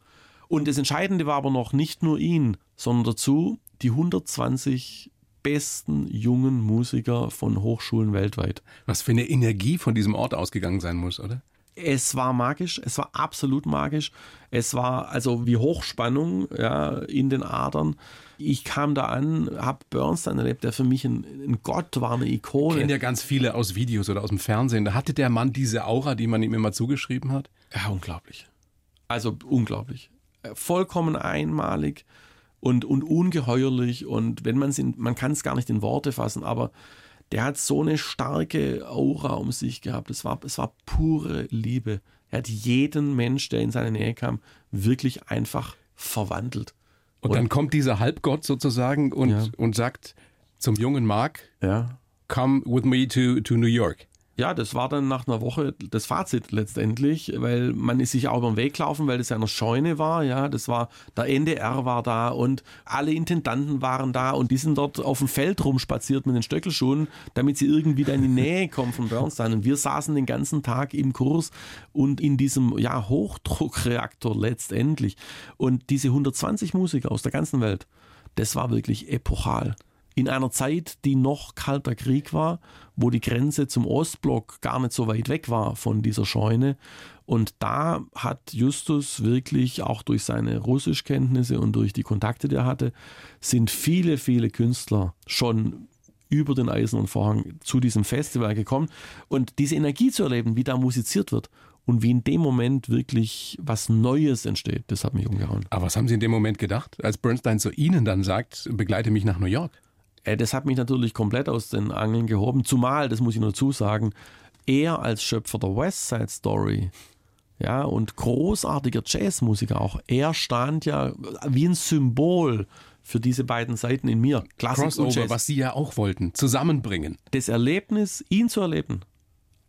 Und das Entscheidende war aber noch nicht nur ihn, sondern dazu die 120 besten jungen Musiker von Hochschulen weltweit. Was für eine Energie von diesem Ort ausgegangen sein muss, oder? Es war magisch, es war absolut magisch. Es war also wie Hochspannung ja, in den Adern. Ich kam da an, habe Bernstein erlebt, der für mich ein, ein Gott war, eine Ikone. Ich kenne ja ganz viele aus Videos oder aus dem Fernsehen. Da hatte der Mann diese Aura, die man ihm immer zugeschrieben hat. Ja, unglaublich. Also unglaublich. Vollkommen einmalig und, und ungeheuerlich. Und wenn man es, man kann es gar nicht in Worte fassen, aber der hat so eine starke Aura um sich gehabt. Es war, es war pure Liebe. Er hat jeden Mensch, der in seine Nähe kam, wirklich einfach verwandelt. Und, dann kommt dieser Halbgott sozusagen und, ja. und sagt zum jungen Mark, ja. come with me to, to New York. Ja, das war dann nach einer Woche das Fazit letztendlich, weil man ist sich auch über den Weg gelaufen, weil das ja eine Scheune war, ja, das war, der NDR war da und alle Intendanten waren da und die sind dort auf dem Feld rumspaziert mit den Stöckelschuhen, damit sie irgendwie da in die Nähe kommen von Bernstein. Und wir saßen den ganzen Tag im Kurs und in diesem, ja, Hochdruckreaktor letztendlich. Und diese 120 Musiker aus der ganzen Welt, das war wirklich epochal in einer Zeit, die noch kalter Krieg war, wo die Grenze zum Ostblock gar nicht so weit weg war von dieser Scheune. Und da hat Justus wirklich auch durch seine Russischkenntnisse und durch die Kontakte, die er hatte, sind viele, viele Künstler schon über den Eisernen Vorhang zu diesem Festival gekommen. Und diese Energie zu erleben, wie da musiziert wird und wie in dem Moment wirklich was Neues entsteht, das hat mich umgehauen. Aber was haben Sie in dem Moment gedacht, als Bernstein zu Ihnen dann sagt, begleite mich nach New York? Äh, das hat mich natürlich komplett aus den Angeln gehoben. Zumal, das muss ich nur zusagen, er als Schöpfer der West Side Story ja, und großartiger Jazzmusiker auch, er stand ja wie ein Symbol für diese beiden Seiten in mir. Klassik Crossover, und Jazz. was Sie ja auch wollten, zusammenbringen. Das Erlebnis, ihn zu erleben,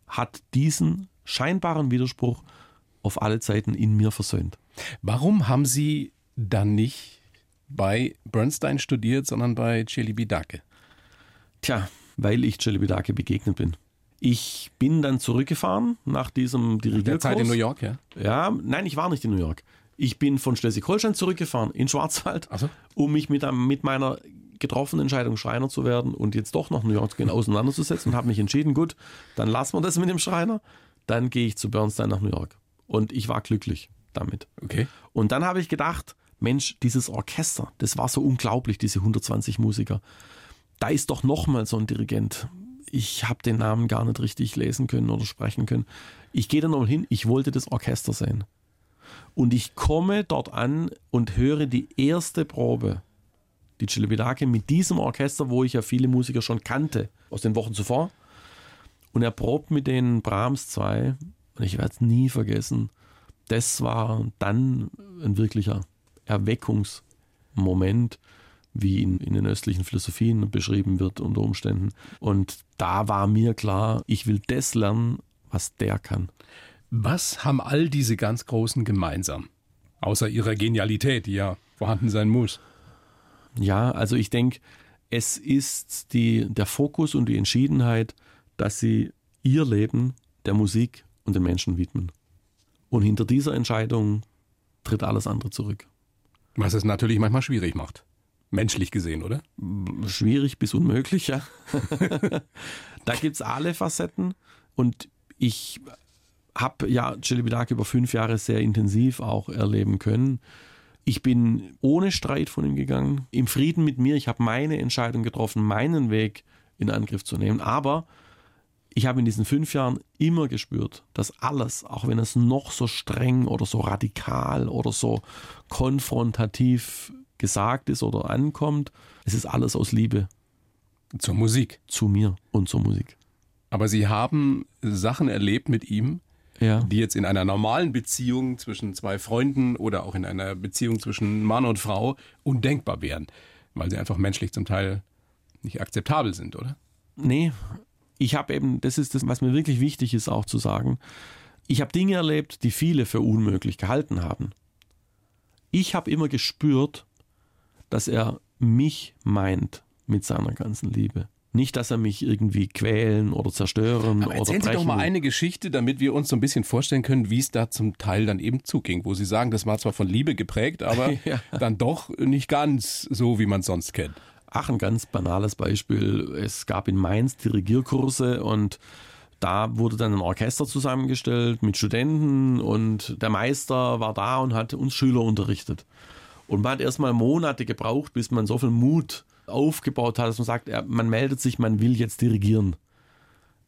hat diesen scheinbaren Widerspruch auf alle Zeiten in mir versöhnt. Warum haben Sie dann nicht bei Bernstein studiert, sondern bei Celibidache? Tja, weil ich Celibidache begegnet bin. Ich bin dann zurückgefahren nach diesem Dirigierkurs. Der Zeit in New York, ja? Ja, nein, ich war nicht in New York. Ich bin von Schleswig-Holstein zurückgefahren in Schwarzwald, so. um mich mit, mit meiner getroffenen Entscheidung, Schreiner zu werden und jetzt doch nach New York zu gehen, auseinanderzusetzen und habe mich entschieden, gut, dann lassen wir das mit dem Schreiner. Dann gehe ich zu Bernstein nach New York. Und ich war glücklich damit. Okay. Und dann habe ich gedacht, Mensch, dieses Orchester, das war so unglaublich, diese 120 Musiker. Da ist doch nochmal so ein Dirigent. Ich habe den Namen gar nicht richtig lesen können oder sprechen können. Ich gehe da nochmal hin, ich wollte das Orchester sehen. Und ich komme dort an und höre die erste Probe, die Celibidache, mit diesem Orchester, wo ich ja viele Musiker schon kannte, aus den Wochen zuvor. Und er probt mit den Brahms 2. Und ich werde es nie vergessen. Das war dann ein wirklicher Erweckungsmoment, wie in, in den östlichen Philosophien beschrieben wird unter Umständen. Und da war mir klar, ich will das lernen, was der kann. Was haben all diese ganz Großen gemeinsam? Außer ihrer Genialität, die ja vorhanden sein muss. Ja, also ich denke, es ist die, der Fokus und die Entschiedenheit, dass sie ihr Leben der Musik und den Menschen widmen. Und hinter dieser Entscheidung tritt alles andere zurück. Was es natürlich manchmal schwierig macht. Menschlich gesehen, oder? Schwierig bis unmöglich, ja. da gibt es alle Facetten und ich habe ja Celibidache über fünf Jahre sehr intensiv auch erleben können. Ich bin ohne Streit von ihm gegangen, im Frieden mit mir. Ich habe meine Entscheidung getroffen, meinen Weg in Angriff zu nehmen. Aber ich habe in diesen fünf Jahren immer gespürt, dass alles, auch wenn es noch so streng oder so radikal oder so konfrontativ gesagt ist oder ankommt, es ist alles aus Liebe. Zur Musik. Zu mir und zur Musik. Aber Sie haben Sachen erlebt mit ihm, ja. die jetzt in einer normalen Beziehung zwischen zwei Freunden oder auch in einer Beziehung zwischen Mann und Frau undenkbar wären, weil sie einfach menschlich zum Teil nicht akzeptabel sind, oder? Nee, ich habe eben, das ist das, was mir wirklich wichtig ist auch zu sagen, ich habe Dinge erlebt, die viele für unmöglich gehalten haben. Ich habe immer gespürt, dass er mich meint mit seiner ganzen Liebe. Nicht, dass er mich irgendwie quälen oder zerstören Aber erzählen oder brechen. Sie doch mal eine Geschichte, damit wir uns so ein bisschen vorstellen können, wie es da zum Teil dann eben zuging, wo Sie sagen, das war zwar von Liebe geprägt, aber ja. dann doch nicht ganz so, wie man es sonst kennt. Ach, ein ganz banales Beispiel. Es gab in Mainz Dirigierkurse und da wurde dann ein Orchester zusammengestellt mit Studenten und der Meister war da und hat uns Schüler unterrichtet. Und man hat erstmal Monate gebraucht, bis man so viel Mut aufgebaut hat, dass man sagt, man meldet sich, man will jetzt dirigieren.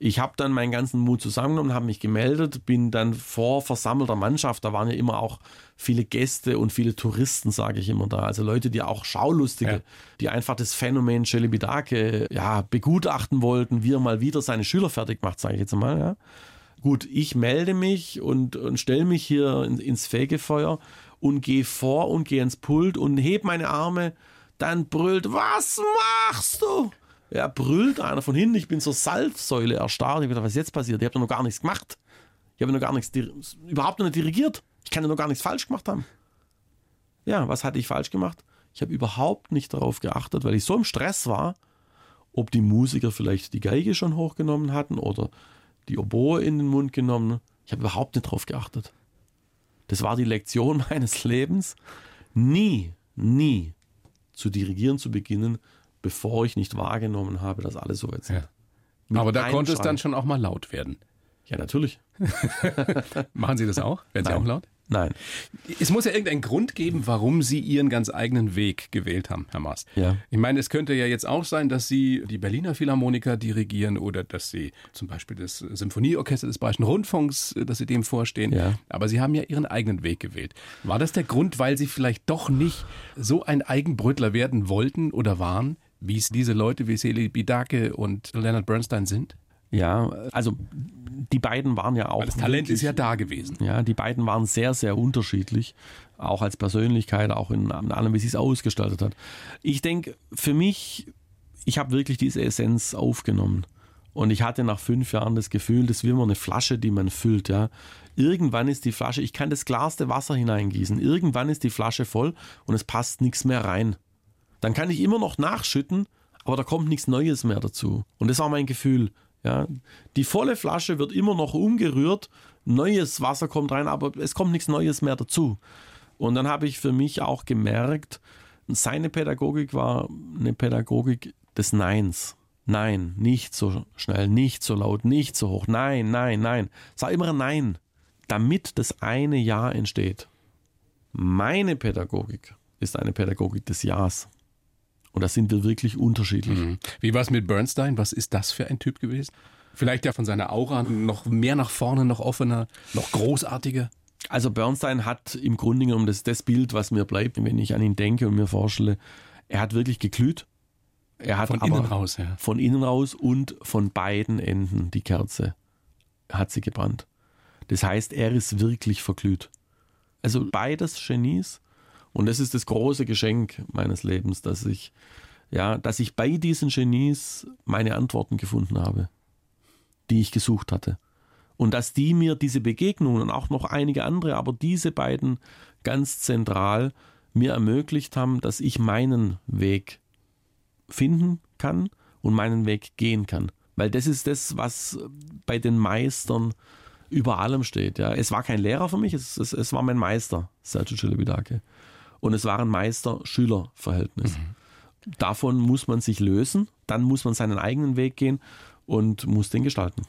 Ich habe dann meinen ganzen Mut zusammengenommen, habe mich gemeldet, bin dann vor versammelter Mannschaft, da waren ja immer auch viele Gäste und viele Touristen, sage ich immer da, also Leute, die auch Schaulustige, ja. die einfach das Phänomen Celibidache ja, begutachten wollten, wie er mal wieder seine Schüler fertig macht, sage ich jetzt mal. Ja. Gut, ich melde mich und, und stelle mich hier in, ins Fegefeuer und gehe vor und gehe ins Pult und heb meine Arme. Dann brüllt, was machst du? Ja, brüllt einer von hinten. Ich bin zur Salzsäule erstarrt. Ich habe gedacht, was ist jetzt passiert? Ich habe noch gar nichts gemacht. Ich habe noch gar nichts, überhaupt noch nicht dirigiert. Ich kann ja noch gar nichts falsch gemacht haben. Ja, was hatte ich falsch gemacht? Ich habe überhaupt nicht darauf geachtet, weil ich so im Stress war, ob die Musiker vielleicht die Geige schon hochgenommen hatten oder die Oboe in den Mund genommen. Ich habe überhaupt nicht darauf geachtet. Das war die Lektion meines Lebens. Nie, nie zu dirigieren zu beginnen, bevor ich nicht wahrgenommen habe, dass alle so weit sind. Ja. Aber da konnte es dann schon auch mal laut werden. Ja, natürlich. Machen Sie das auch? Werden Sie Nein. auch laut? Nein. Es muss ja irgendeinen Grund geben, warum Sie Ihren ganz eigenen Weg gewählt haben, Herr Maas. Ja. Ich meine, es könnte ja jetzt auch sein, dass Sie die Berliner Philharmoniker dirigieren oder dass Sie zum Beispiel das Symphonieorchester des Bayerischen Rundfunks, dass Sie dem vorstehen. Ja. Aber Sie haben ja Ihren eigenen Weg gewählt. War das der Grund, weil Sie vielleicht doch nicht so ein Eigenbrötler werden wollten oder waren, wie es diese Leute wie Seli Bidake und Leonard Bernstein sind? Ja, also die beiden waren ja auch. Weil das Talent wirklich- ist ja da gewesen. Ja, die beiden waren sehr, sehr unterschiedlich, auch als Persönlichkeit, auch in, in allem, wie sie es ausgestaltet hat. Ich denke, für mich, ich habe wirklich diese Essenz aufgenommen. Und ich hatte nach fünf Jahren das Gefühl, das ist wie immer eine Flasche, die man füllt. Ja. Irgendwann ist die Flasche, ich kann das klarste Wasser hineingießen, irgendwann ist die Flasche voll und es passt nichts mehr rein. Dann kann ich immer noch nachschütten, aber da kommt nichts Neues mehr dazu. Und das war mein Gefühl. Ja. Die volle Flasche wird immer noch umgerührt, neues Wasser kommt rein, aber es kommt nichts Neues mehr dazu. Und dann habe ich für mich auch gemerkt, seine Pädagogik war eine Pädagogik des Neins. Nein, nicht so schnell, nicht so laut, nicht so hoch. Nein, nein, nein. War immer ein Nein, damit das eine Ja entsteht. Meine Pädagogik ist eine Pädagogik des Ja's. Und da sind wir wirklich unterschiedlich. Wie war es mit Bernstein? Was ist das für ein Typ gewesen? Vielleicht ja von seiner Aura noch mehr nach vorne, noch offener, noch großartiger. Also Bernstein hat im Grunde genommen das, das Bild, was mir bleibt, wenn ich an ihn denke und mir vorstelle, er hat wirklich geglüht. Er hat Von innen raus, ja. Von innen raus und von beiden Enden die Kerze hat sie gebrannt. Das heißt, er ist wirklich verglüht. Also beides Genies. Und das ist das große Geschenk meines Lebens, dass ich, ja, dass ich bei diesen Genies meine Antworten gefunden habe, die ich gesucht hatte. Und dass die mir diese Begegnungen und auch noch einige andere, aber diese beiden ganz zentral mir ermöglicht haben, dass ich meinen Weg finden kann und meinen Weg gehen kann. Weil das ist das, was bei den Meistern über allem steht. Ja. Es war kein Lehrer für mich, es, es, es war mein Meister, Sergio Celebidache. Und es war ein Meister-Schüler-Verhältnis. Davon muss man sich lösen, dann muss man seinen eigenen Weg gehen und muss den gestalten.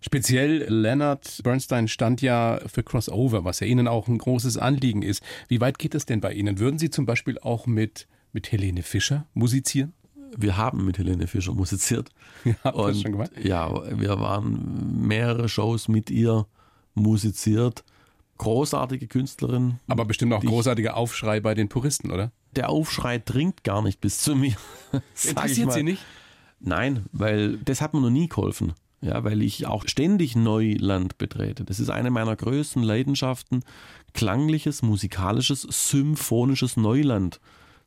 Speziell Leonard Bernstein stand ja für Crossover, was ja Ihnen auch ein großes Anliegen ist. Wie weit geht es denn bei Ihnen? Würden Sie zum Beispiel auch mit, mit Helene Fischer musizieren? Wir haben mit Helene Fischer musiziert. Ja, ihr das Und schon gemacht? Ja, wir waren mehrere Shows mit ihr musiziert. Großartige Künstlerin. Aber bestimmt auch großartiger Aufschrei bei den Puristen, oder? Der Aufschrei dringt gar nicht bis zu mir. Interessiert. Sie nicht? Nein, weil das hat mir noch nie geholfen. Ja, weil ich auch ständig Neuland betrete. Das ist eine meiner größten Leidenschaften, klangliches, musikalisches, symphonisches Neuland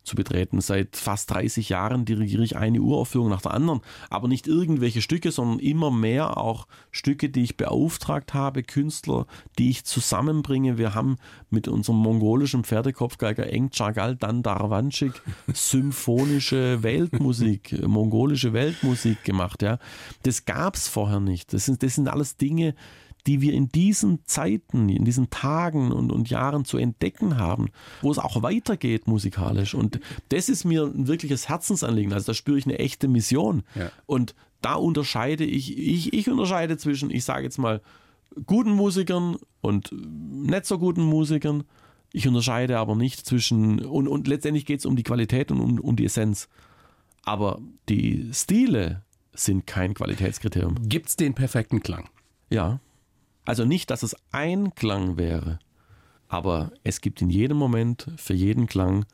zu betreten. Seit fast 30 Jahren dirigiere ich eine Uraufführung nach der anderen, aber nicht irgendwelche Stücke, sondern immer mehr auch Stücke, die ich beauftragt habe, Künstler, die ich zusammenbringe. Wir haben mit unserem mongolischen Pferdekopfgeiger Eng Chagal Dandarwanschik symphonische Weltmusik, mongolische Weltmusik gemacht. Ja. Das gab es vorher nicht. Das sind, das sind alles Dinge, die wir in diesen Zeiten, in diesen Tagen und, und Jahren zu entdecken haben, wo es auch weitergeht musikalisch. Und das ist mir ein wirkliches Herzensanliegen. Also da spüre ich eine echte Mission. Ja. Und da unterscheide ich, ich, ich unterscheide zwischen, ich sage jetzt mal, guten Musikern und nicht so guten Musikern. Ich unterscheide aber nicht zwischen, und, und letztendlich geht es um die Qualität und um, um die Essenz. Aber die Stile sind kein Qualitätskriterium. Gibt's den perfekten Klang? Ja. Also nicht, dass es ein Klang wäre, aber es gibt in jedem Moment für jeden Klang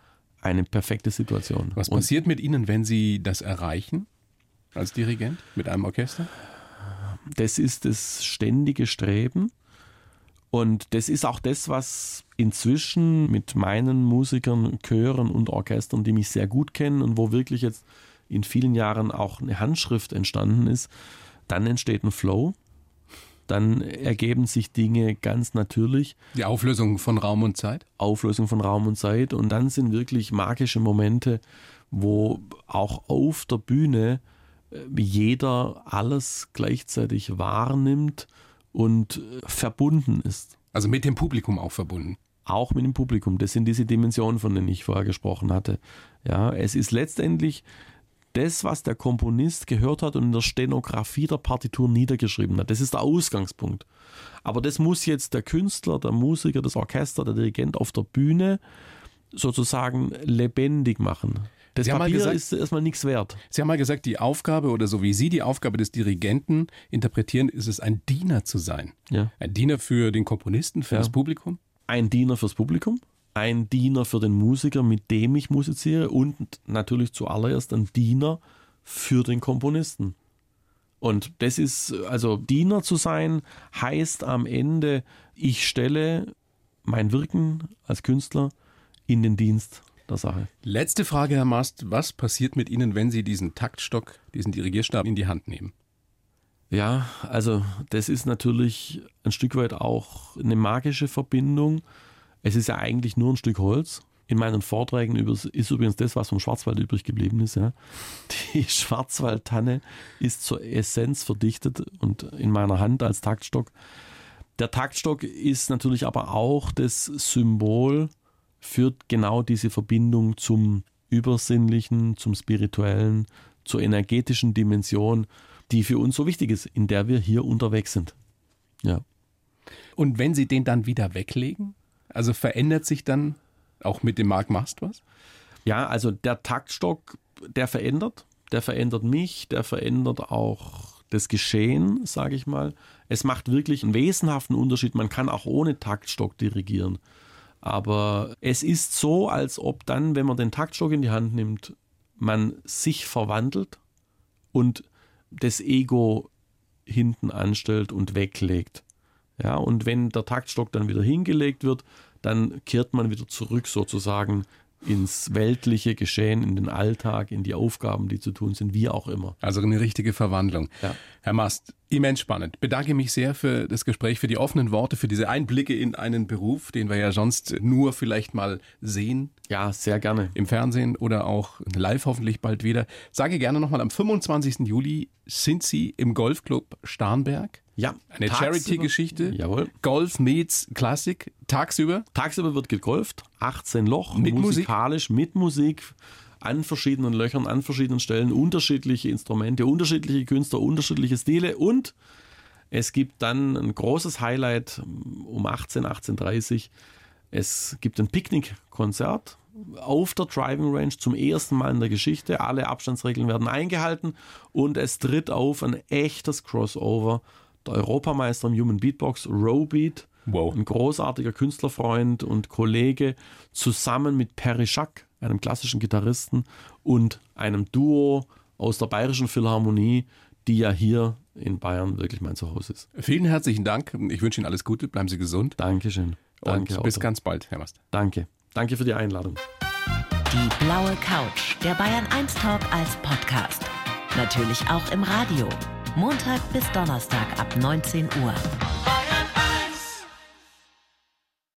eine perfekte Situation. Was Und passiert mit Ihnen, wenn Sie das erreichen als Dirigent mit einem Orchester? das ist das ständige Streben. Und das ist auch das, was inzwischen mit meinen Musikern, Chören und Orchestern, die mich sehr gut kennen und wo wirklich jetzt in vielen Jahren auch eine Handschrift entstanden ist, dann entsteht ein Flow. Dann ergeben sich Dinge ganz natürlich. Die Auflösung von Raum und Zeit? Auflösung von Raum und Zeit. Und dann sind wirklich magische Momente, wo auch auf der Bühne äh, jeder alles gleichzeitig wahrnimmt und äh, verbunden ist. Also mit dem Publikum auch verbunden. Auch mit dem Publikum. Das sind diese Dimensionen, von denen ich vorher gesprochen hatte. Ja, es ist letztendlich das, was der Komponist gehört hat und in der Stenografie der Partitur niedergeschrieben hat. Das ist der Ausgangspunkt. Aber das muss jetzt der Künstler, der Musiker, das Orchester, der Dirigent auf der Bühne sozusagen lebendig machen. Das Sie Papier gesagt- ist erstmal nichts wert. Sie haben mal gesagt, die Aufgabe oder so wie Sie die Aufgabe des Dirigenten interpretieren, ist es, ein Diener zu sein. Ja. Ein Diener für den Komponisten, für Ja. das Publikum. Ein Diener fürs Publikum, ein Diener für den Musiker, mit dem ich musiziere und natürlich zuallererst ein Diener für den Komponisten. Und das ist, also Diener zu sein, heißt am Ende, ich stelle mein Wirken als Künstler in den Dienst der Sache. Letzte Frage, Herr Mast. Was passiert mit Ihnen, wenn Sie diesen Taktstock, diesen Dirigierstab in die Hand nehmen? Ja, also das ist natürlich ein Stück weit auch eine magische Verbindung. Es ist ja eigentlich nur ein Stück Holz. In meinen Vorträgen ist übrigens das, was vom Schwarzwald übrig geblieben ist. Ja. Die Schwarzwaldtanne ist zur Essenz verdichtet und in meiner Hand als Taktstock. Der Taktstock ist natürlich aber auch das Symbol für genau diese Verbindung zum Übersinnlichen, zum Spirituellen, zur energetischen Dimension, die für uns so wichtig ist, in der wir hier unterwegs sind. Ja. Und wenn Sie den dann wieder weglegen, also verändert sich dann auch mit dem Mark Mast was? Ja, also der Taktstock, der verändert, der verändert mich, der verändert auch das Geschehen, sage ich mal. Es macht wirklich einen wesenhaften Unterschied. Man kann auch ohne Taktstock dirigieren. Aber es ist so, als ob dann, wenn man den Taktstock in die Hand nimmt, man sich verwandelt und das Ego hinten anstellt und weglegt. Ja, und wenn der Taktstock dann wieder hingelegt wird, dann kehrt man wieder zurück sozusagen ins weltliche Geschehen, in den Alltag, in die Aufgaben, die zu tun sind, wie auch immer. Also eine richtige Verwandlung. Ja. Herr Mast, immens spannend. Bedanke mich sehr für das Gespräch, für die offenen Worte, für diese Einblicke in einen Beruf, den wir ja sonst nur vielleicht mal sehen Ja, sehr gerne. im Fernsehen oder auch live hoffentlich bald wieder. Sage gerne nochmal, am 25. Juli sind Sie im Golfclub Starnberg. Ja, Eine Charity-Geschichte. Jawohl. Golf meets Klassik. Tagsüber. Tagsüber wird gegolft, 18 Loch, Mit Musik? musikalisch, mit Musik, an verschiedenen Löchern, an verschiedenen Stellen, unterschiedliche Instrumente, unterschiedliche Künstler, unterschiedliche Stile und es gibt dann ein großes Highlight um 18, 18.30 Es gibt ein Picknickkonzert auf der Driving Range zum ersten Mal in der Geschichte. Alle Abstandsregeln werden eingehalten und es tritt auf ein echtes Crossover. Der Europameister im Human Beatbox, Rowbeat, Wow. ein großartiger Künstlerfreund und Kollege, zusammen mit Perry Schack, einem klassischen Gitarristen, und einem Duo aus der Bayerischen Philharmonie, die ja hier in Bayern wirklich mein Zuhause ist. Vielen herzlichen Dank. Ich wünsche Ihnen alles Gute. Bleiben Sie gesund. Dankeschön. Danke, und bis Otto. ganz bald, Herr Mast. Danke. Danke für die Einladung. Die blaue Couch, der Bayern 1 Talk als Podcast. Natürlich auch im Radio. Montag bis Donnerstag ab 19 Uhr.